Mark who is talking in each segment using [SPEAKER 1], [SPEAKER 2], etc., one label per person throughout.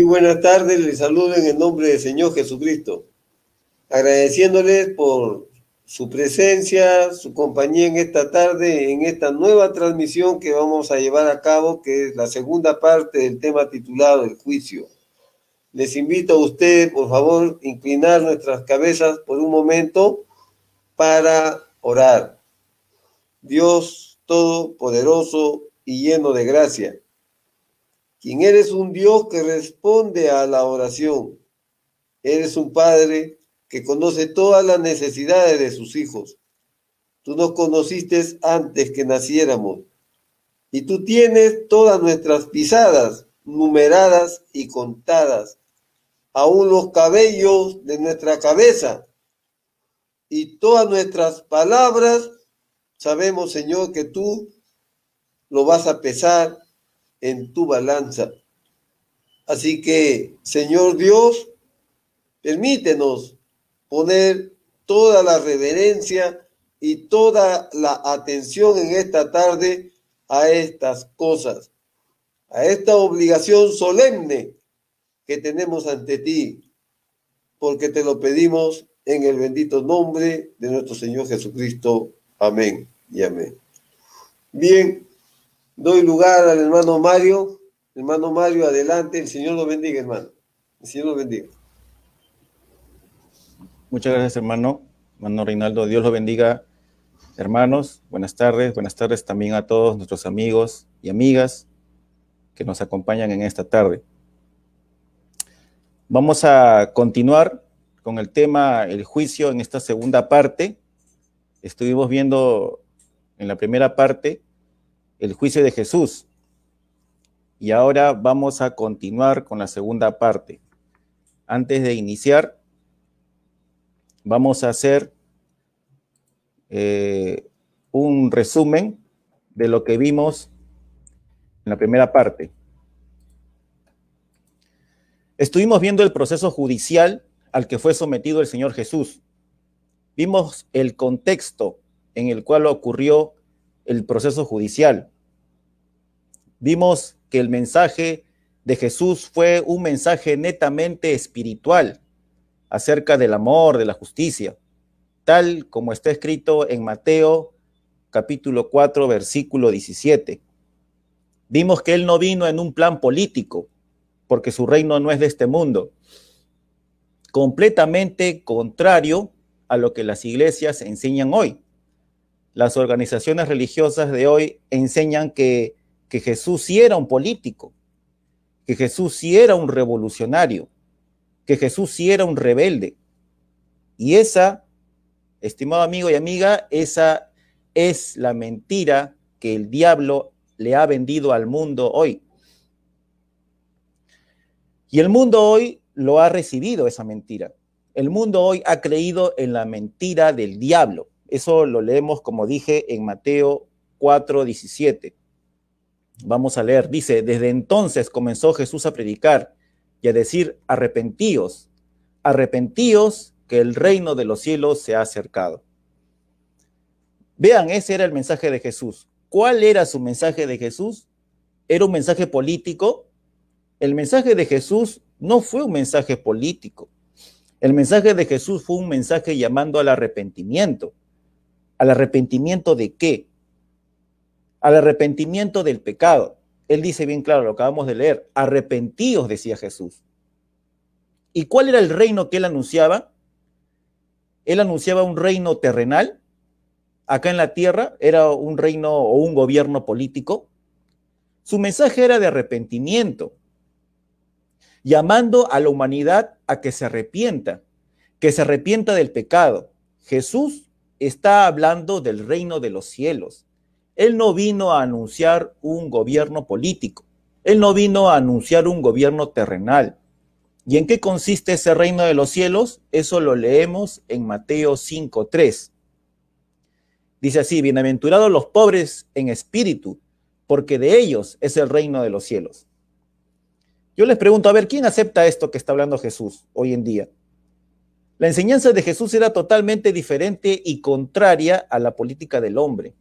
[SPEAKER 1] Muy buenas tardes, les saludo en el nombre del Señor Jesucristo, agradeciéndoles por su presencia, su compañía en esta tarde, en esta nueva transmisión que vamos a llevar a cabo, que es la segunda parte del tema titulado El juicio. Les invito a ustedes, por favor, inclinar nuestras cabezas por un momento para orar. Dios Todopoderoso y lleno de gracia quien eres un Dios que responde a la oración. Eres un Padre que conoce todas las necesidades de sus hijos. Tú nos conociste antes que naciéramos y tú tienes todas nuestras pisadas numeradas y contadas, aún los cabellos de nuestra cabeza y todas nuestras palabras. Sabemos, Señor, que tú lo vas a pesar en tu balanza. Así que, Señor Dios, permítenos poner toda la reverencia y toda la atención en esta tarde a estas cosas, a esta obligación solemne que tenemos ante ti, porque te lo pedimos en el bendito nombre de nuestro Señor Jesucristo. Amén y amén. Bien, Doy lugar al hermano Mario. Hermano Mario, adelante. El Señor lo bendiga, hermano. El Señor lo bendiga.
[SPEAKER 2] Muchas gracias, hermano. Hermano Reinaldo, Dios lo bendiga. Hermanos, buenas tardes. Buenas tardes también a todos nuestros amigos y amigas que nos acompañan en esta tarde. Vamos a continuar con el tema el juicio en esta segunda parte. Estuvimos viendo en la primera parte el juicio de Jesús. Y ahora vamos a continuar con la segunda parte. Antes de iniciar, vamos a hacer eh, un resumen de lo que vimos en la primera parte. Estuvimos viendo el proceso judicial al que fue sometido el Señor Jesús. Vimos el contexto en el cual ocurrió el proceso judicial. Vimos que el mensaje de Jesús fue un mensaje netamente espiritual acerca del amor, de la justicia, tal como está escrito en Mateo capítulo 4, versículo 17. Vimos que Él no vino en un plan político, porque su reino no es de este mundo, completamente contrario a lo que las iglesias enseñan hoy. Las organizaciones religiosas de hoy enseñan que que Jesús sí era un político, que Jesús sí era un revolucionario, que Jesús sí era un rebelde. Y esa, estimado amigo y amiga, esa es la mentira que el diablo le ha vendido al mundo hoy. Y el mundo hoy lo ha recibido, esa mentira. El mundo hoy ha creído en la mentira del diablo. Eso lo leemos, como dije, en Mateo 4, 17. Vamos a leer, dice, desde entonces comenzó Jesús a predicar y a decir, arrepentíos, arrepentíos que el reino de los cielos se ha acercado. Vean, ese era el mensaje de Jesús. ¿Cuál era su mensaje de Jesús? ¿Era un mensaje político? El mensaje de Jesús no fue un mensaje político. El mensaje de Jesús fue un mensaje llamando al arrepentimiento. ¿Al arrepentimiento de qué? al arrepentimiento del pecado. Él dice bien claro, lo acabamos de leer, arrepentíos, decía Jesús. ¿Y cuál era el reino que él anunciaba? Él anunciaba un reino terrenal, acá en la tierra, era un reino o un gobierno político. Su mensaje era de arrepentimiento, llamando a la humanidad a que se arrepienta, que se arrepienta del pecado. Jesús está hablando del reino de los cielos. Él no vino a anunciar un gobierno político, Él no vino a anunciar un gobierno terrenal. ¿Y en qué consiste ese reino de los cielos? Eso lo leemos en Mateo 5.3. Dice así, bienaventurados los pobres en espíritu, porque de ellos es el reino de los cielos. Yo les pregunto, a ver, ¿quién acepta esto que está hablando Jesús hoy en día? La enseñanza de Jesús era totalmente diferente y contraria a la política del hombre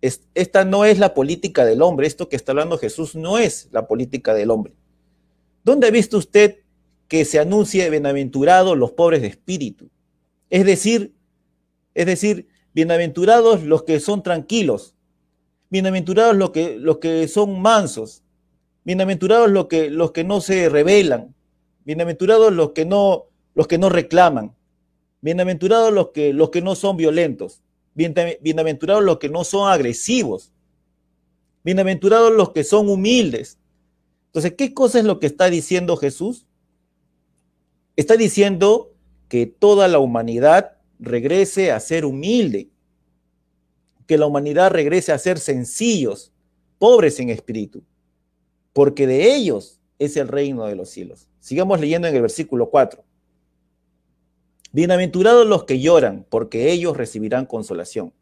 [SPEAKER 2] esta no es la política del hombre, esto que está hablando Jesús no es la política del hombre. ¿Dónde ha visto usted que se anuncie bienaventurados los pobres de espíritu? Es decir, es decir, bienaventurados los que son tranquilos, bienaventurados los que, los que son mansos, bienaventurados los que, los que no se rebelan, bienaventurados los que no, los que no reclaman, bienaventurados los que, los que no son violentos, bienaventurados los que no son agresivos, bienaventurados los que son humildes. Entonces, ¿qué cosa es lo que está diciendo Jesús? Está diciendo que toda la humanidad regrese a ser humilde, que la humanidad regrese a ser sencillos, pobres en espíritu, porque de ellos es el reino de los cielos. Sigamos leyendo en el versículo 4. Bienaventurados los que lloran, porque ellos recibirán consolación.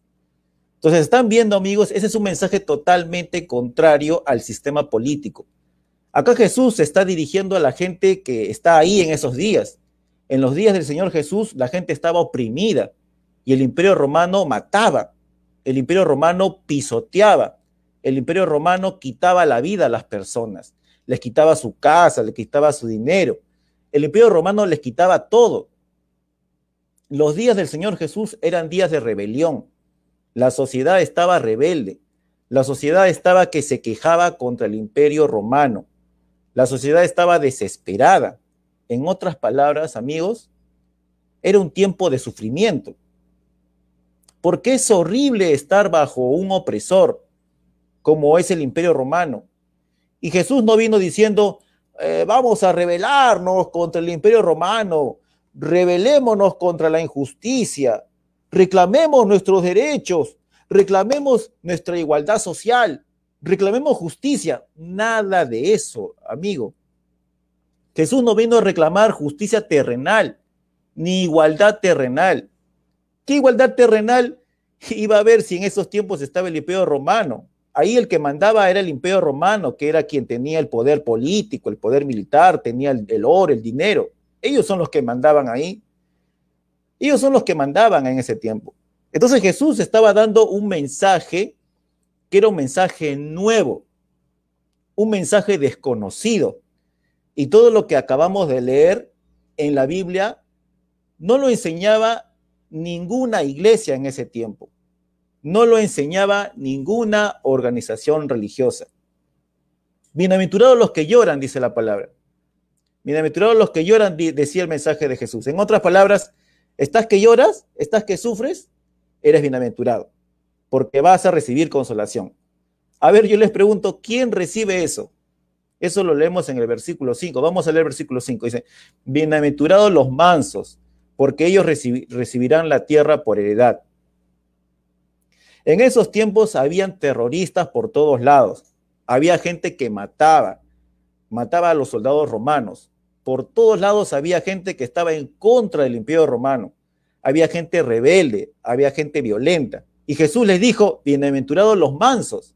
[SPEAKER 2] Entonces, están viendo, amigos, ese es un mensaje totalmente contrario al sistema político. Acá Jesús se está dirigiendo a la gente que está ahí en esos días. En los días del Señor Jesús, la gente estaba oprimida y el imperio romano mataba, el imperio romano pisoteaba, el imperio romano quitaba la vida a las personas, les quitaba su casa, les quitaba su dinero. El imperio romano les quitaba todo. Los días del Señor Jesús eran días de rebelión. La sociedad estaba rebelde. La sociedad estaba que se quejaba contra el imperio romano. La sociedad estaba desesperada. En otras palabras, amigos, era un tiempo de sufrimiento. Porque es horrible estar bajo un opresor como es el imperio romano. Y Jesús no vino diciendo, eh, vamos a rebelarnos contra el imperio romano, rebelémonos contra la injusticia, reclamemos nuestros derechos, reclamemos nuestra igualdad social, reclamemos justicia. Nada de eso, amigo. Jesús no vino a reclamar justicia terrenal, ni igualdad terrenal. ¿Qué igualdad terrenal iba a haber si en esos tiempos estaba el imperio romano? Ahí el que mandaba era el imperio romano, que era quien tenía el poder político, el poder militar, tenía el, el oro, el dinero. Ellos son los que mandaban ahí. Ellos son los que mandaban en ese tiempo. Entonces Jesús estaba dando un mensaje que era un mensaje nuevo, un mensaje desconocido. Y todo lo que acabamos de leer en la Biblia no lo enseñaba ninguna iglesia en ese tiempo. No lo enseñaba ninguna organización religiosa. Bienaventurados los que lloran, dice la palabra. Bienaventurados los que lloran, decía el mensaje de Jesús. En otras palabras, estás que lloras, estás que sufres, eres bienaventurado, porque vas a recibir consolación. A ver, yo les pregunto, ¿quién recibe eso? Eso lo leemos en el versículo 5. Vamos a leer el versículo 5. Dice, bienaventurados los mansos, porque ellos recibirán la tierra por heredad. En esos tiempos habían terroristas por todos lados. Había gente que mataba, mataba a los soldados romanos. Por todos lados había gente que estaba en contra del imperio romano. Había gente rebelde, había gente violenta. Y Jesús les dijo, bienaventurados los mansos,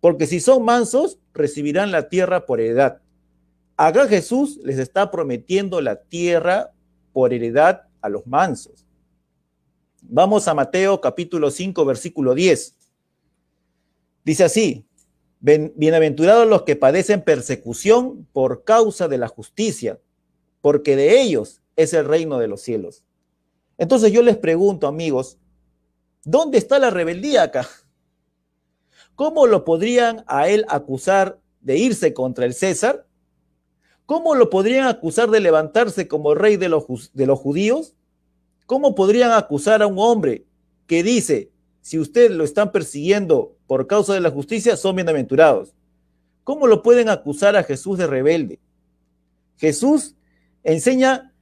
[SPEAKER 2] porque si son mansos, recibirán la tierra por heredad. Acá Jesús les está prometiendo la tierra por heredad a los mansos. Vamos a Mateo capítulo 5, versículo 10. Dice así, Bienaventurados los que padecen persecución por causa de la justicia, porque de ellos es el reino de los cielos. Entonces yo les pregunto, amigos, ¿dónde está la rebeldía acá? ¿Cómo lo podrían a él acusar de irse contra el César? ¿Cómo lo podrían acusar de levantarse como rey de los, de los judíos? ¿Cómo podrían acusar a un hombre que dice, si usted lo están persiguiendo por causa de la justicia, son bienaventurados. ¿Cómo lo pueden acusar a Jesús de rebelde? Jesús enseña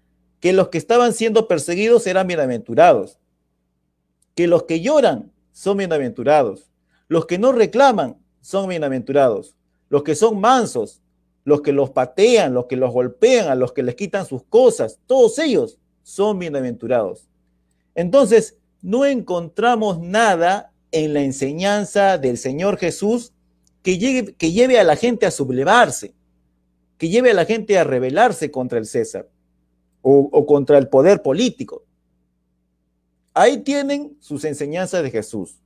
[SPEAKER 2] que los que estaban siendo perseguidos eran bienaventurados, que los que lloran son bienaventurados, los que no reclaman son bienaventurados, los que son mansos, los que los patean, los que los golpean, a los que les quitan sus cosas, todos ellos son bienaventurados. Entonces, no encontramos nada en la enseñanza del Señor Jesús que, lleve, que lleve a la gente a sublevarse, que lleve a la gente a rebelarse contra el César o, o contra el poder político. Ahí tienen sus enseñanzas de Jesús.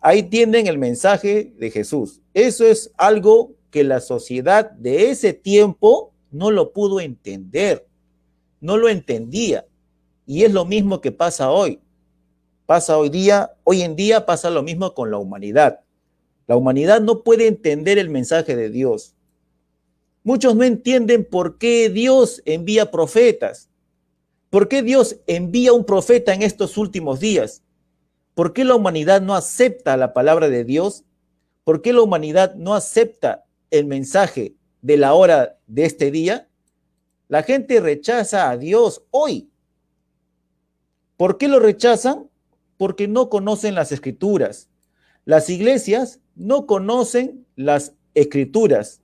[SPEAKER 2] Ahí tienen el mensaje de Jesús. Eso es algo que la sociedad de ese tiempo no lo pudo entender, no lo entendía. Y es lo mismo que pasa hoy. Pasa hoy día, hoy en día pasa lo mismo con la humanidad. La humanidad no puede entender el mensaje de Dios. Muchos no entienden por qué Dios envía profetas. ¿Por qué Dios envía un profeta en estos últimos días? ¿Por qué la humanidad no acepta la palabra de Dios? ¿Por qué la humanidad no acepta el mensaje de la hora de este día? La gente rechaza a Dios hoy. ¿Por qué lo rechazan? Porque no conocen las escrituras. Las iglesias no conocen las escrituras.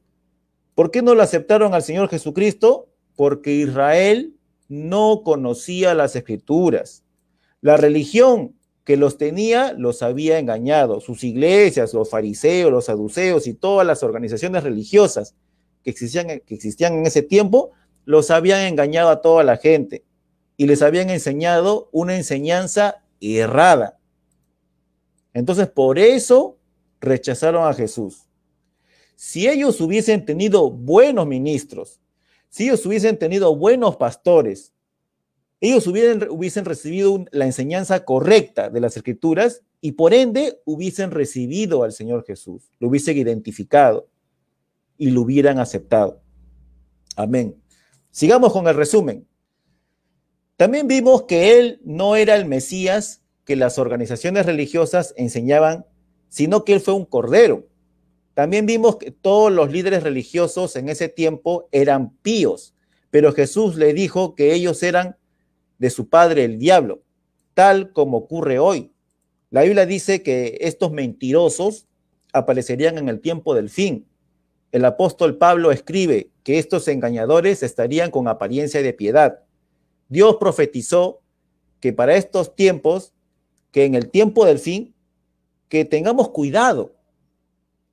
[SPEAKER 2] ¿Por qué no lo aceptaron al Señor Jesucristo? Porque Israel no conocía las escrituras. La religión que los tenía los había engañado. Sus iglesias, los fariseos, los saduceos y todas las organizaciones religiosas que existían, que existían en ese tiempo, los habían engañado a toda la gente y les habían enseñado una enseñanza errada. Entonces, por eso rechazaron a Jesús. Si ellos hubiesen tenido buenos ministros, si ellos hubiesen tenido buenos pastores, ellos hubiesen, recibido la enseñanza correcta de las escrituras y por ende hubiesen recibido al Señor Jesús, lo hubiesen identificado y lo hubieran aceptado. Amén. Sigamos con el resumen. También vimos que él no era el Mesías que las organizaciones religiosas enseñaban, sino que él fue un cordero. También vimos que todos los líderes religiosos en ese tiempo eran píos, pero Jesús le dijo que ellos eran de su padre el diablo, tal como ocurre hoy. La Biblia dice que estos mentirosos aparecerían en el tiempo del fin. El apóstol Pablo escribe que estos engañadores estarían con apariencia de piedad. Dios profetizó que para estos tiempos, que en el tiempo del fin, que tengamos cuidado,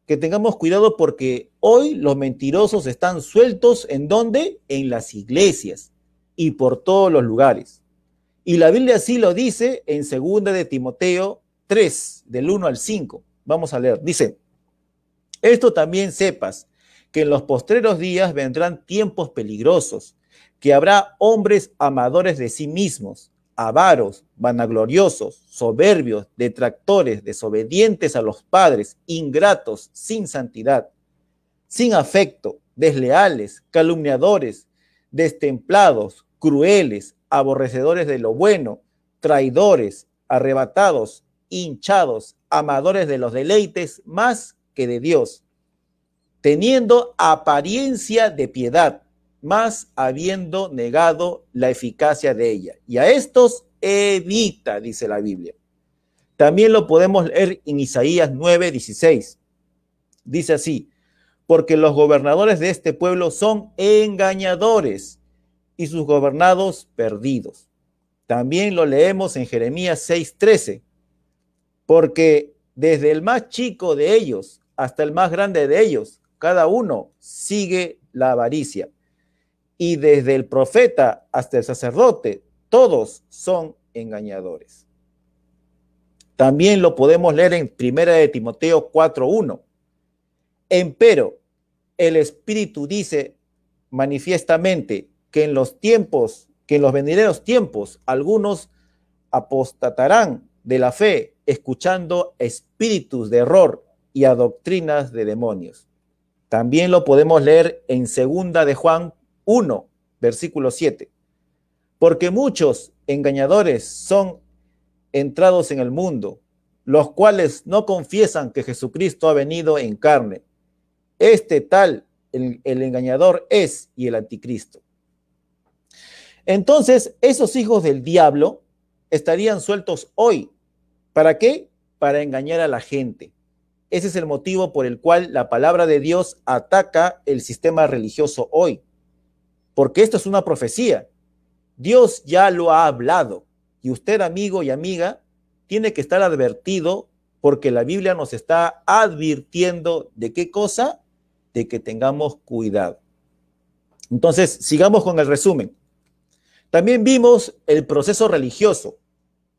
[SPEAKER 2] que tengamos cuidado porque hoy los mentirosos están sueltos en dónde? En las iglesias y por todos los lugares. Y la Biblia así lo dice en 2 de Timoteo 3, del 1 al 5. Vamos a leer. Dice, esto también sepas, que en los postreros días vendrán tiempos peligrosos, que habrá hombres amadores de sí mismos, avaros, vanagloriosos, soberbios, detractores, desobedientes a los padres, ingratos, sin santidad, sin afecto, desleales, calumniadores, destemplados, crueles, aborrecedores de lo bueno, traidores, arrebatados, hinchados, amadores de los deleites más que de Dios, teniendo apariencia de piedad, más habiendo negado la eficacia de ella. Y a estos evita, dice la Biblia. También lo podemos leer en Isaías 9, 16. Dice así, porque los gobernadores de este pueblo son engañadores y sus gobernados perdidos. También lo leemos en Jeremías 6:13, porque desde el más chico de ellos hasta el más grande de ellos, cada uno sigue la avaricia y desde el profeta hasta el sacerdote, todos son engañadores. También lo podemos leer en Primera de Timoteo 4:1. Empero, el Espíritu dice manifiestamente que en los tiempos, que en los venideros tiempos, algunos apostatarán de la fe, escuchando espíritus de error y a doctrinas de demonios. También lo podemos leer en Segunda de Juan 1, versículo 7. Porque muchos engañadores son entrados en el mundo, los cuales no confiesan que Jesucristo ha venido en carne. Este tal, el, el engañador es y el anticristo. Entonces, esos hijos del diablo estarían sueltos hoy. ¿Para qué? Para engañar a la gente. Ese es el motivo por el cual la palabra de Dios ataca el sistema religioso hoy porque esto es una profecía. Dios ya lo ha hablado y usted, amigo y amiga, tiene que estar advertido porque la Biblia nos está advirtiendo de qué cosa, de que tengamos cuidado. Entonces, sigamos con el resumen. También vimos el proceso religioso.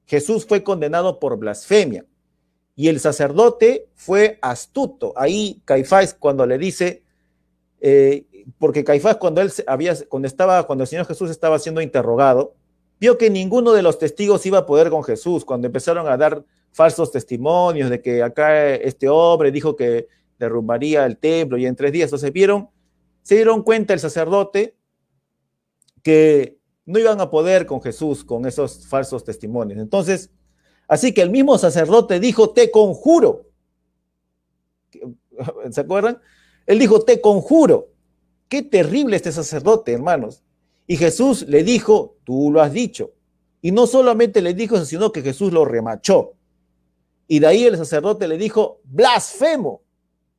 [SPEAKER 2] Jesús fue condenado por blasfemia y el sacerdote fue astuto. Ahí Caifás cuando le dice, eh, porque Caifás cuando él había, cuando estaba, cuando el Señor Jesús estaba siendo interrogado, vio que ninguno de los testigos iba a poder con Jesús, cuando empezaron a dar falsos testimonios de que acá este hombre dijo que derrumbaría el templo y en tres días, entonces vieron, se dieron cuenta el sacerdote que no iban a poder con Jesús con esos falsos testimonios. Entonces, así que el mismo sacerdote dijo, te conjuro. ¿Se acuerdan? Él dijo, te conjuro. Qué terrible este sacerdote, hermanos. Y Jesús le dijo, tú lo has dicho. Y no solamente le dijo sino que Jesús lo remachó. Y de ahí el sacerdote le dijo, blasfemo,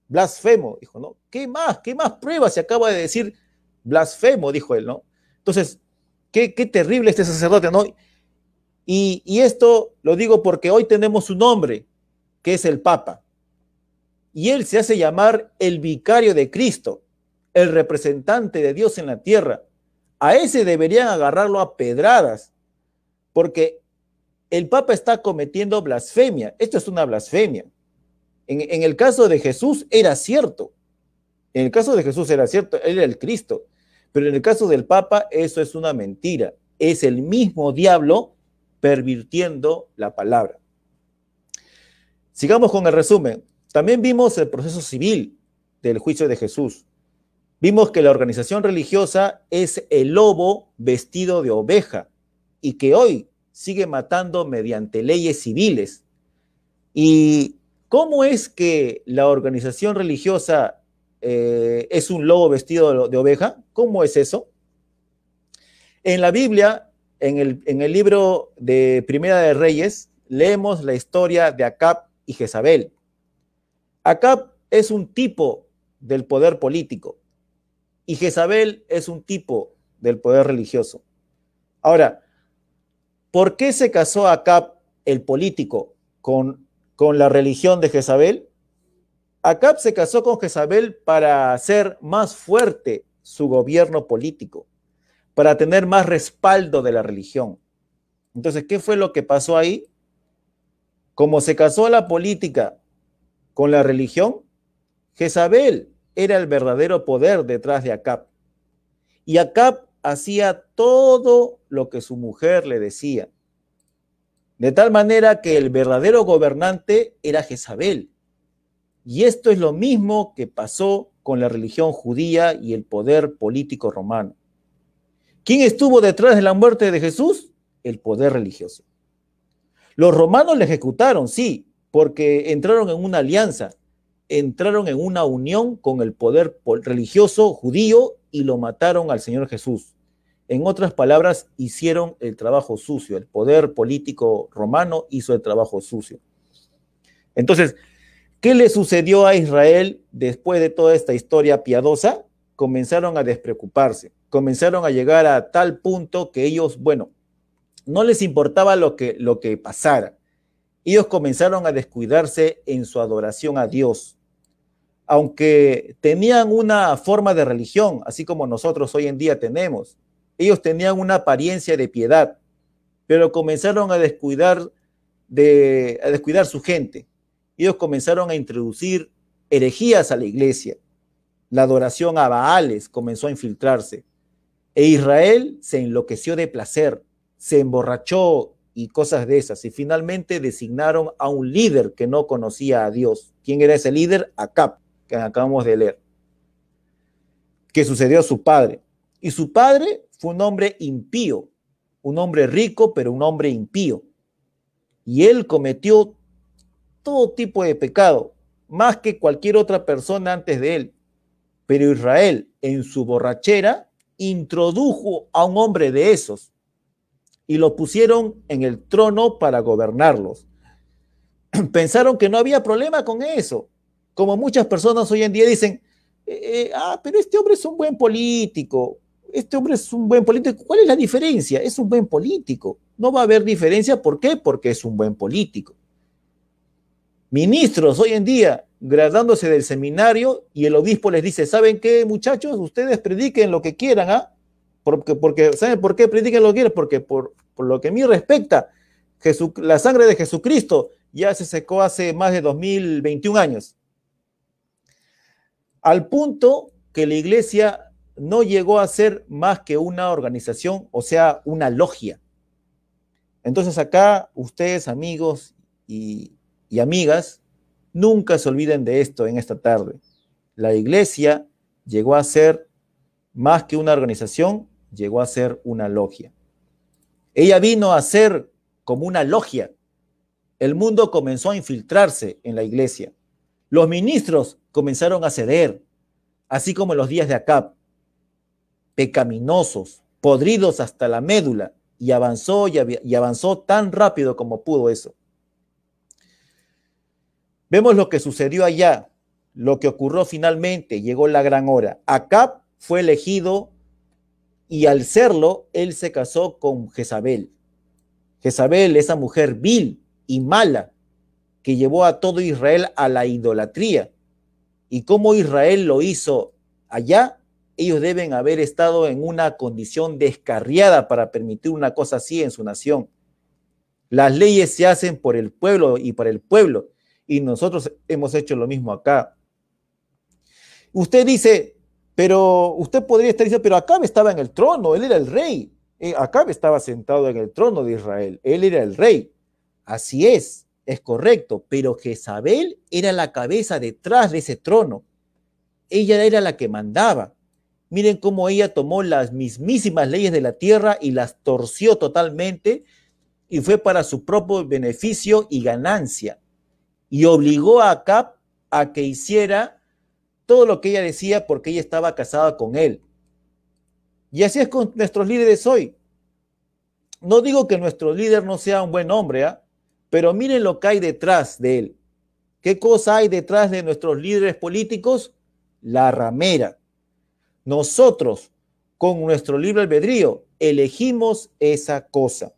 [SPEAKER 2] blasfemo. Dijo, ¿no? ¿Qué más? ¿Qué más pruebas se acaba de decir blasfemo? Dijo él, ¿no? Entonces, qué, terrible este sacerdote, ¿no? Y, y esto lo digo porque hoy tenemos un nombre, que es el Papa. Y él se hace llamar el vicario de Cristo, el representante de Dios en la tierra. A ese deberían agarrarlo a pedradas, porque el Papa está cometiendo blasfemia. Esto es una blasfemia. En, el caso de Jesús era cierto. En el caso de Jesús era cierto, él era el Cristo. Pero en el caso del Papa, eso es una mentira. Es el mismo diablo pervirtiendo la palabra. Sigamos con el resumen. También vimos el proceso civil del juicio de Jesús. Vimos que la organización religiosa es el lobo vestido de oveja y que hoy sigue matando mediante leyes civiles. ¿Y cómo es que la organización religiosa eh, es un lobo vestido de oveja? ¿Cómo es eso? En la Biblia, en el, en el libro de Primera de Reyes, leemos la historia de Acab y Jezabel. Acab es un tipo del poder político y Jezabel es un tipo del poder religioso. Ahora, ¿por qué se casó Acab, el político, con, con la religión de Jezabel? Acab se casó con Jezabel para hacer más fuerte su gobierno político, para tener más respaldo de la religión. Entonces, ¿qué fue lo que pasó ahí? Como se casó la política con la religión, Jezabel era el verdadero poder detrás de Acab. Y Acab hacía todo lo que su mujer le decía. De tal manera que el verdadero gobernante era Jezabel. Y esto es lo mismo que pasó con la religión judía y el poder político romano. ¿Quién estuvo detrás de la muerte de Jesús? El poder religioso. Los romanos le ejecutaron, sí, porque entraron en una alianza, entraron en una unión con el poder religioso judío y lo mataron al Señor Jesús. En otras palabras, hicieron el trabajo sucio. El poder político romano hizo el trabajo sucio. Entonces, ¿qué le sucedió a Israel después de toda esta historia piadosa? Comenzaron a despreocuparse, comenzaron a llegar a tal punto que ellos, bueno, no les importaba lo que, lo que pasara. Ellos comenzaron a descuidarse en su adoración a Dios aunque tenían una forma de religión, así como nosotros hoy en día tenemos, ellos tenían una apariencia de piedad, pero comenzaron a descuidar, de, a descuidar su gente. Ellos comenzaron a introducir herejías a la iglesia. La adoración a Baales comenzó a infiltrarse. E Israel se enloqueció de placer, se emborrachó y cosas de esas. Y finalmente designaron a un líder que no conocía a Dios. ¿Quién era ese líder? Acab que acabamos de leer, que sucedió a su padre. Y su padre fue un hombre impío, un hombre rico, pero un hombre impío. Y él cometió todo tipo de pecado, más que cualquier otra persona antes de él. Pero Israel, en su borrachera, introdujo a un hombre de esos y lo pusieron en el trono para gobernarlos. Pensaron que no había problema con eso, como muchas personas hoy en día dicen, eh, eh, ah, pero este hombre es un buen político, este hombre es un buen político. ¿Cuál es la diferencia? Es un buen político. No va a haber diferencia. ¿Por qué? Porque es un buen político. Ministros hoy en día graduándose del seminario y el obispo les dice, ¿saben qué, muchachos? Ustedes prediquen lo que quieran, ¿ah? Porque, porque, ¿Saben por qué prediquen lo que quieran? Porque por, por lo que a mí respecta, la sangre de Jesucristo ya se secó hace más de 2021 años al punto que la iglesia no llegó a ser más que una organización, o sea, una logia. Entonces acá ustedes, amigos y, y amigas, nunca se olviden de esto en esta tarde. La iglesia llegó a ser más que una organización, llegó a ser una logia. Ella vino a ser como una logia. El mundo comenzó a infiltrarse en la iglesia. Los ministros comenzaron a ceder, así como en los días de Acab, pecaminosos, podridos hasta la médula, y avanzó y, avanzó tan rápido como pudo eso. Vemos lo que sucedió allá, lo que ocurrió finalmente, llegó la gran hora. Acab fue elegido y al serlo, él se casó con Jezabel. Jezabel, esa mujer vil y mala, que llevó a todo Israel a la idolatría. Y como Israel lo hizo allá, ellos deben haber estado en una condición descarriada para permitir una cosa así en su nación. Las leyes se hacen por el pueblo y para el pueblo, y nosotros hemos hecho lo mismo acá. Usted dice, pero usted podría estar diciendo, pero Acabe estaba en el trono, él era el rey. Eh, Acabe estaba sentado en el trono de Israel, él era el rey. Así es, es correcto, pero Jezabel era la cabeza detrás de ese trono. Ella era la que mandaba. Miren cómo ella tomó las mismísimas leyes de la tierra y las torció totalmente y fue para su propio beneficio y ganancia. Y obligó a Acab a que hiciera todo lo que ella decía porque ella estaba casada con él. Y así es con nuestros líderes hoy. No digo que nuestro líder no sea un buen hombre, ¿ah? pero miren lo que hay detrás de él. ¿Qué cosa hay detrás de nuestros líderes políticos? La ramera. Nosotros, con nuestro libre albedrío, elegimos esa cosa.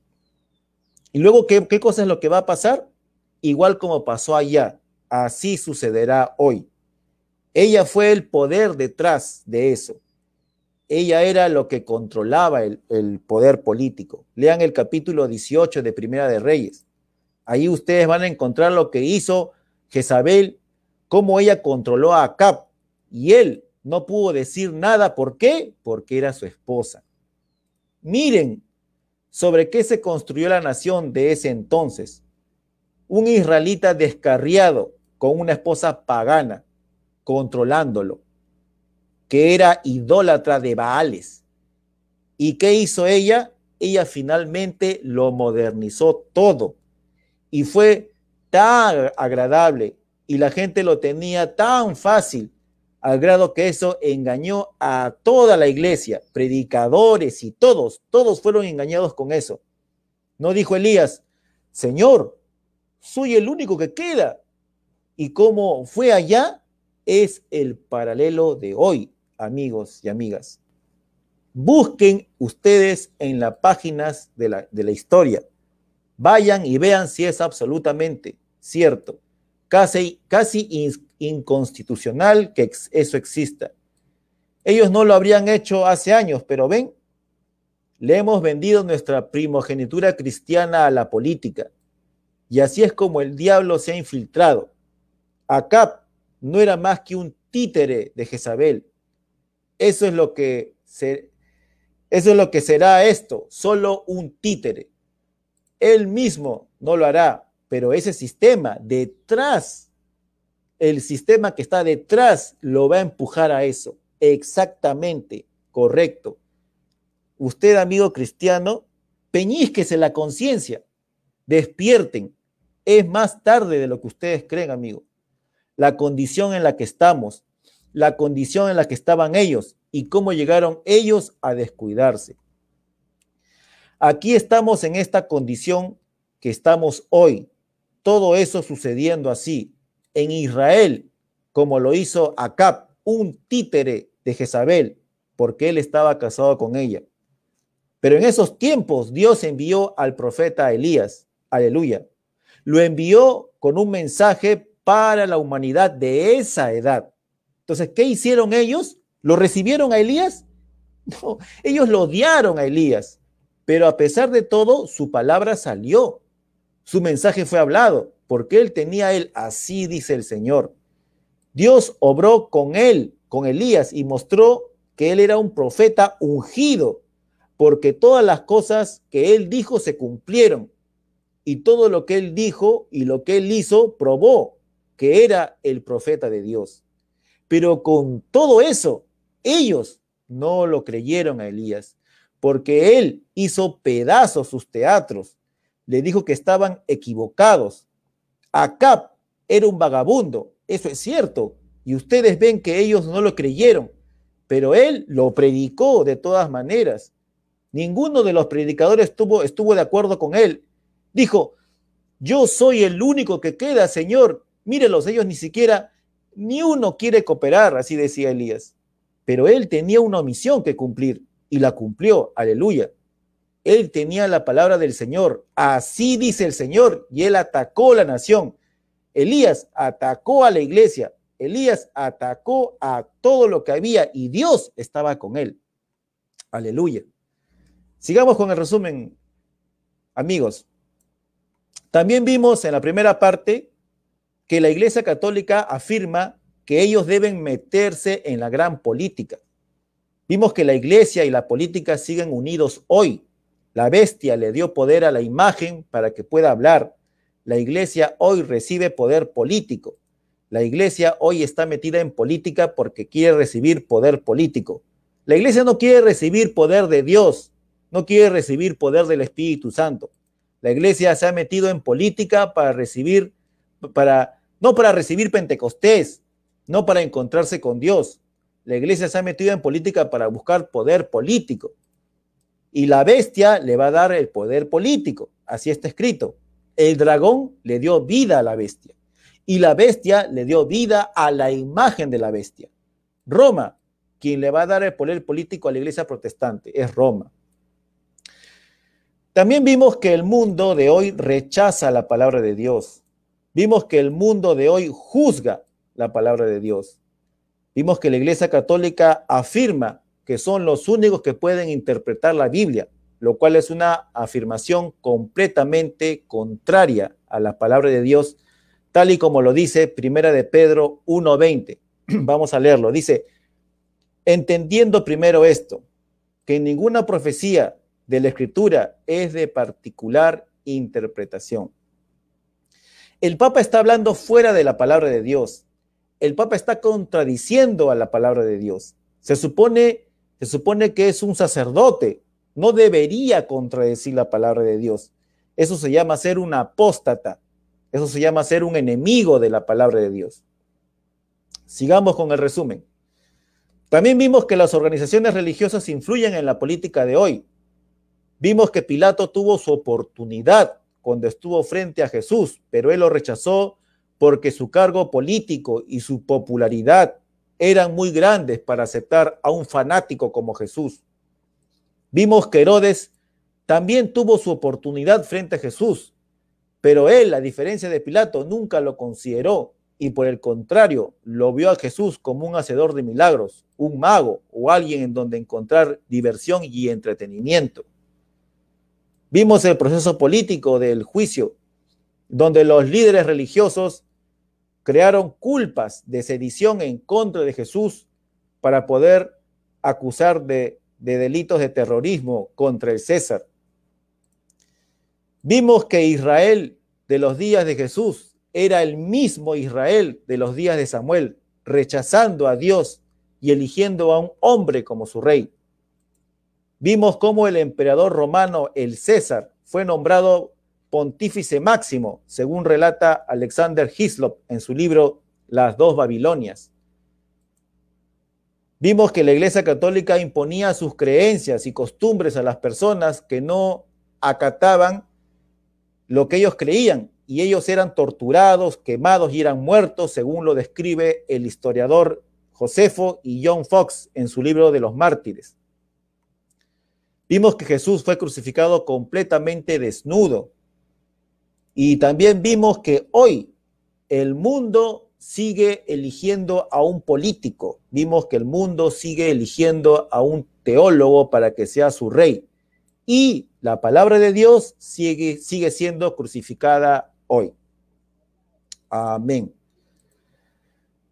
[SPEAKER 2] Y luego, ¿qué, ¿qué cosa es lo que va a pasar? Igual como pasó allá, así sucederá hoy. Ella fue el poder detrás de eso. Ella era lo que controlaba el, poder político. Lean el capítulo 18 de Primera de Reyes. Ahí ustedes van a encontrar lo que hizo Jezabel, cómo ella controló a Acab. Y él no pudo decir nada. ¿Por qué? Porque era su esposa. Miren sobre qué se construyó la nación de ese entonces. Un israelita descarriado con una esposa pagana, controlándolo, que era idólatra de Baales. ¿Y qué hizo ella? Ella finalmente lo modernizó todo y fue tan agradable y la gente lo tenía tan fácil al grado que eso engañó a toda la iglesia, predicadores y todos, todos fueron engañados con eso. No dijo Elías, Señor, soy el único que queda. Y como fue allá, es el paralelo de hoy, amigos y amigas. Busquen ustedes en las páginas de la, historia. Vayan y vean si es absolutamente cierto casi, casi inconstitucional que eso exista. Ellos no lo habrían hecho hace años, pero ven, le hemos vendido nuestra primogenitura cristiana a la política. Y así es como el diablo se ha infiltrado. Acab no era más que un títere de Jezabel. Eso es lo que eso es lo que será esto, solo un títere. Él mismo no lo hará, pero ese sistema detrás, el sistema que está detrás lo va a empujar a eso. Exactamente, correcto. Usted, amigo cristiano, peñísquese la conciencia, despierten. Es más tarde de lo que ustedes creen, amigo. La condición en la que estamos, la condición en la que estaban ellos y cómo llegaron ellos a descuidarse. Aquí estamos en esta condición que estamos hoy, todo eso sucediendo así en Israel, como lo hizo Acab, un títere de Jezabel, porque él estaba casado con ella. Pero en esos tiempos Dios envió al profeta Elías, aleluya. Lo envió con un mensaje para la humanidad de esa edad. Entonces, ¿qué hicieron ellos? ¿Lo recibieron a Elías? No, ellos lo odiaron a Elías, pero a pesar de todo, su palabra salió su mensaje fue hablado, porque él tenía él, así dice el Señor. Dios obró con él con Elías y mostró que él era un profeta ungido, porque todas las cosas que él dijo se cumplieron. Y todo lo que él dijo y lo que él hizo probó que era el profeta de Dios. Pero con todo eso, ellos no lo creyeron a Elías, porque él hizo pedazos sus teatros. Le dijo que estaban equivocados. Acab era un vagabundo, eso es cierto, y ustedes ven que ellos no lo creyeron, pero él lo predicó de todas maneras. Ninguno de los predicadores estuvo, estuvo de acuerdo con él. Dijo, yo soy el único que queda, Señor. Mírelos, ellos ni siquiera, ni uno quiere cooperar, así decía Elías. Pero él tenía una misión que cumplir y la cumplió, aleluya. Él tenía la palabra del Señor, así dice el Señor, y él atacó la nación. Elías atacó a la iglesia, Elías atacó a todo lo que había y Dios estaba con él. Aleluya. Sigamos con el resumen, amigos. También vimos en la primera parte que la Iglesia Católica afirma que ellos deben meterse en la gran política. Vimos que la Iglesia y la política siguen unidos hoy. La bestia le dio poder a la imagen para que pueda hablar. La Iglesia hoy recibe poder político. La iglesia hoy está metida en política porque quiere recibir poder político. La iglesia no quiere recibir poder de Dios, no quiere recibir poder del Espíritu Santo. La iglesia se ha metido en política para recibir, para, no para recibir Pentecostés, no para encontrarse con Dios. La iglesia se ha metido en política para buscar poder político. Y la bestia le va a dar el poder político. Así está escrito. El dragón le dio vida a la bestia y la bestia le dio vida a la imagen de la bestia. Roma, quien le va a dar el poder político a la iglesia protestante, es Roma. También vimos que el mundo de hoy rechaza la palabra de Dios. Vimos que el mundo de hoy juzga la palabra de Dios. Vimos que la iglesia católica afirma que son los únicos que pueden interpretar la Biblia, lo cual es una afirmación completamente contraria a la palabra de Dios tal y como lo dice Primera de Pedro 1:20. Vamos a leerlo. Dice, entendiendo primero esto, que ninguna profecía de la Escritura es de particular interpretación. El Papa está hablando fuera de la palabra de Dios. El Papa está contradiciendo a la palabra de Dios. Se supone, se supone que es un sacerdote. No debería contradecir la palabra de Dios. Eso se llama ser un apóstata. Eso se llama ser un enemigo de la palabra de Dios. Sigamos con el resumen. También vimos que las organizaciones religiosas influyen en la política de hoy. Vimos que Pilato tuvo su oportunidad cuando estuvo frente a Jesús, pero él lo rechazó porque su cargo político y su popularidad eran muy grandes para aceptar a un fanático como Jesús. Vimos que Herodes también tuvo su oportunidad frente a Jesús, pero él, a diferencia de Pilato, nunca lo consideró y por el contrario, lo vio a Jesús como un hacedor de milagros, un mago o alguien en donde encontrar diversión y entretenimiento. Vimos el proceso político del juicio, donde los líderes religiosos crearon culpas de sedición en contra de Jesús para poder acusar de, de delitos de terrorismo contra el César. Vimos que Israel de los días de Jesús era el mismo Israel de los días de Samuel, rechazando a Dios y eligiendo a un hombre como su rey. Vimos cómo el emperador romano, el César, fue nombrado pontífice máximo, según relata Alexander Hislop en su libro Las dos Babilonias. Vimos que la Iglesia Católica imponía sus creencias y costumbres a las personas que no acataban lo que ellos creían y ellos eran torturados, quemados y eran muertos, según lo describe el historiador Josefo y John Fox en su libro de los mártires. Vimos que Jesús fue crucificado completamente desnudo. Y también vimos que hoy el mundo sigue eligiendo a un político. Vimos que el mundo sigue eligiendo a un teólogo para que sea su rey y la palabra de Dios sigue, sigue siendo crucificada hoy. Amén.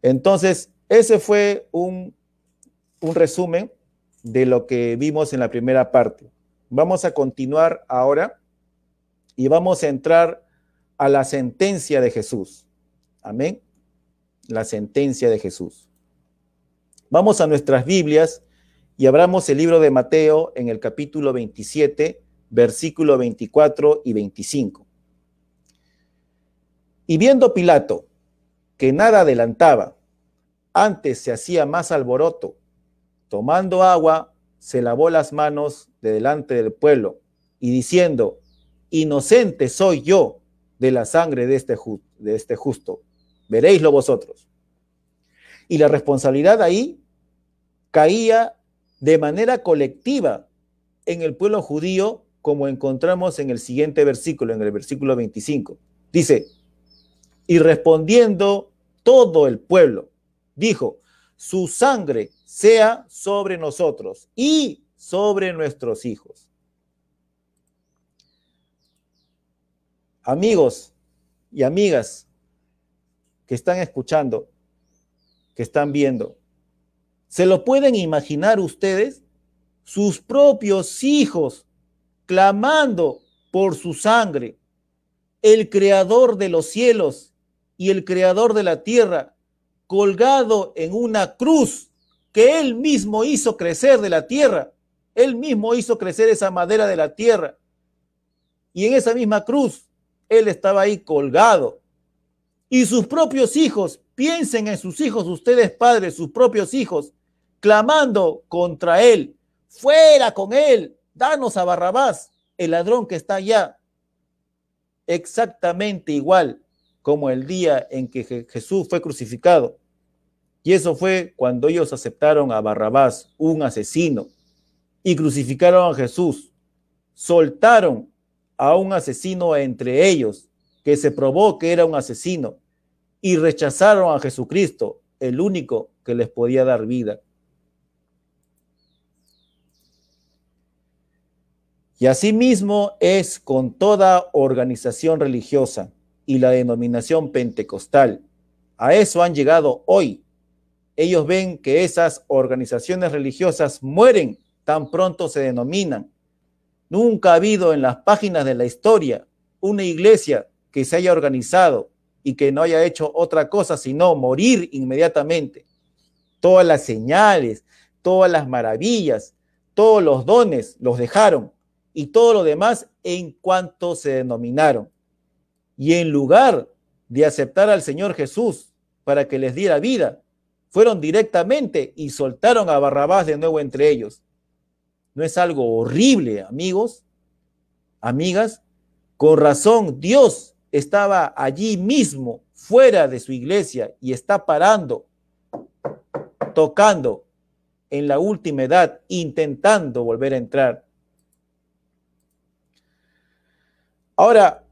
[SPEAKER 2] Entonces, ese fue un, un resumen de lo que vimos en la primera parte. Vamos a continuar ahora y vamos a entrar a la sentencia de Jesús. Amén. La sentencia de Jesús. Vamos a nuestras Biblias y abramos el libro de Mateo en el capítulo 27, versículo 24 y 25. Y viendo Pilato que nada adelantaba, antes se hacía más alboroto, tomando agua, se lavó las manos de delante del pueblo y diciendo, inocente soy yo de la sangre de este, de este justo, veréislo vosotros. Y la responsabilidad ahí caía de manera colectiva en el pueblo judío, como encontramos en el siguiente versículo, en el versículo 25. Dice, y respondiendo todo el pueblo, dijo, su sangre sea sobre nosotros y sobre nuestros hijos. Amigos y amigas que están escuchando, que están viendo, ¿se lo pueden imaginar ustedes? Sus propios hijos clamando por su sangre. El creador de los cielos y el creador de la tierra colgado en una cruz que él mismo hizo crecer de la tierra. Él mismo hizo crecer esa madera de la tierra. Y en esa misma cruz él estaba ahí colgado. Y sus propios hijos, piensen en sus hijos, ustedes padres, sus propios hijos, clamando contra él, fuera con él, danos a Barrabás, el ladrón que está allá. Exactamente igual como el día en que Jesús fue crucificado. Y eso fue cuando ellos aceptaron a Barrabás, un asesino, y crucificaron a Jesús. Soltaron a un asesino entre ellos, que se probó que era un asesino, y rechazaron a Jesucristo, el único que les podía dar vida. Y asimismo es con toda organización religiosa y la denominación pentecostal. A eso han llegado hoy. Ellos ven que esas organizaciones religiosas mueren tan pronto se denominan Nunca ha habido en las páginas de la historia una iglesia que se haya organizado y que no haya hecho otra cosa sino morir inmediatamente. Todas las señales, todas las maravillas, todos los dones los dejaron y todo lo demás en cuanto se denominaron. Y en lugar de aceptar al Señor Jesús para que les diera vida, fueron directamente y soltaron a Barrabás de nuevo entre ellos. ¿No es algo horrible, amigos? Amigas, con razón Dios estaba allí mismo, fuera de su iglesia, y está parando, tocando en la última edad, intentando volver a entrar. Ahora,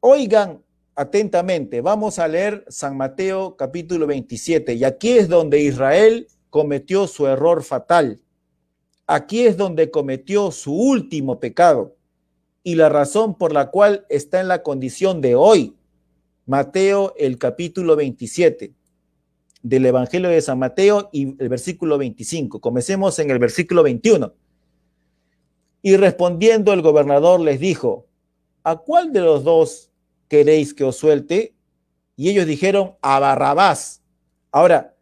[SPEAKER 2] oigan atentamente, vamos a leer San Mateo capítulo 27, y aquí es donde Israel cometió su error fatal. Aquí es donde cometió su último pecado y la razón por la cual está en la condición de hoy. Mateo, el capítulo 27 del Evangelio de San Mateo y el versículo 25. Comencemos en el versículo 21. Y respondiendo el gobernador les dijo, ¿a cuál de los dos queréis que os suelte? Y ellos dijeron, a Barrabás. Ahora,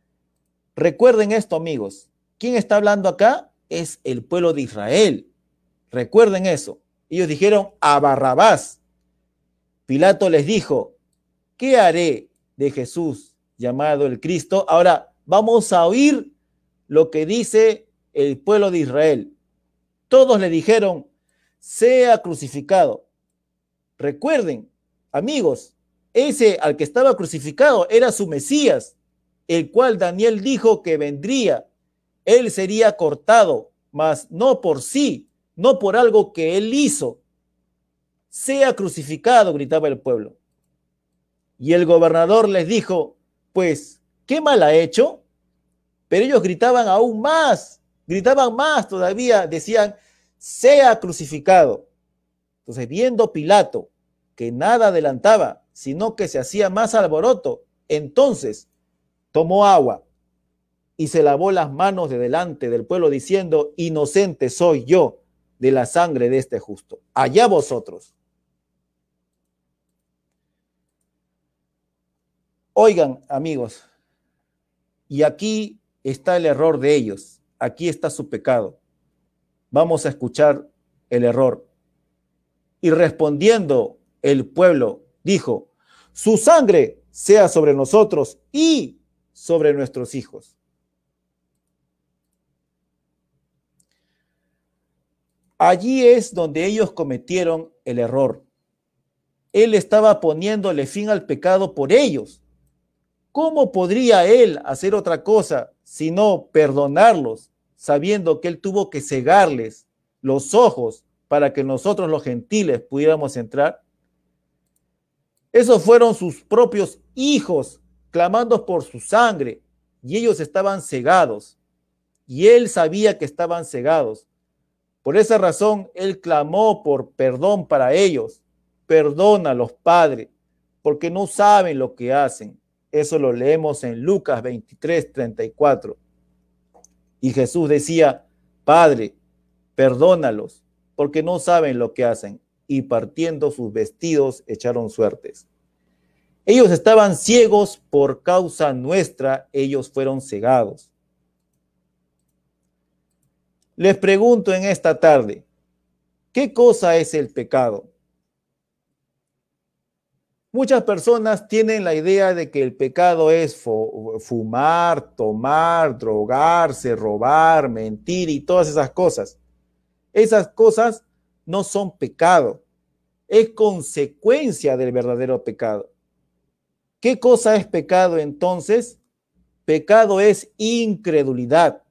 [SPEAKER 2] recuerden esto, amigos. ¿Quién está hablando acá? es el pueblo de Israel. Recuerden eso. Ellos dijeron a Barrabás. Pilato les dijo, ¿qué haré de Jesús llamado el Cristo? Ahora vamos a oír lo que dice el pueblo de Israel. Todos le dijeron, sea crucificado. Recuerden, amigos, ese al que estaba crucificado era su Mesías, el cual Daniel dijo que vendría él sería cortado, mas no por sí, no por algo que él hizo. Sea crucificado, gritaba el pueblo. Y el gobernador les dijo, pues, ¿qué mal ha hecho? Pero ellos gritaban aún más, gritaban más todavía, decían, sea crucificado. Entonces, viendo Pilato que nada adelantaba, sino que se hacía más alboroto, entonces tomó agua y se lavó las manos de delante del pueblo diciendo, inocente soy yo de la sangre de este justo. Allá vosotros. Oigan, amigos, y aquí está el error de ellos, aquí está su pecado. Vamos a escuchar el error. Y respondiendo el pueblo, dijo, su sangre sea sobre nosotros y sobre nuestros hijos. Allí es donde ellos cometieron el error. Él estaba poniéndole fin al pecado por ellos. ¿Cómo podría él hacer otra cosa sino perdonarlos, sabiendo que él tuvo que cegarles los ojos para que nosotros los gentiles pudiéramos entrar? Esos fueron sus propios hijos clamando por su sangre y ellos estaban cegados y él sabía que estaban cegados. Por esa razón, él clamó por perdón para ellos. Perdona a los padres, porque no saben lo que hacen. Eso lo leemos en Lucas 23, 34. Y Jesús decía, Padre, perdónalos, porque no saben lo que hacen. Y partiendo sus vestidos echaron suertes. Ellos estaban ciegos por causa nuestra, ellos fueron cegados. Les pregunto en esta tarde, ¿qué cosa es el pecado? Muchas personas tienen la idea de que el pecado es fumar, tomar, drogarse, robar, mentir y todas esas cosas. Esas cosas no son pecado, es consecuencia del verdadero pecado. ¿Qué cosa es pecado entonces? Pecado es incredulidad.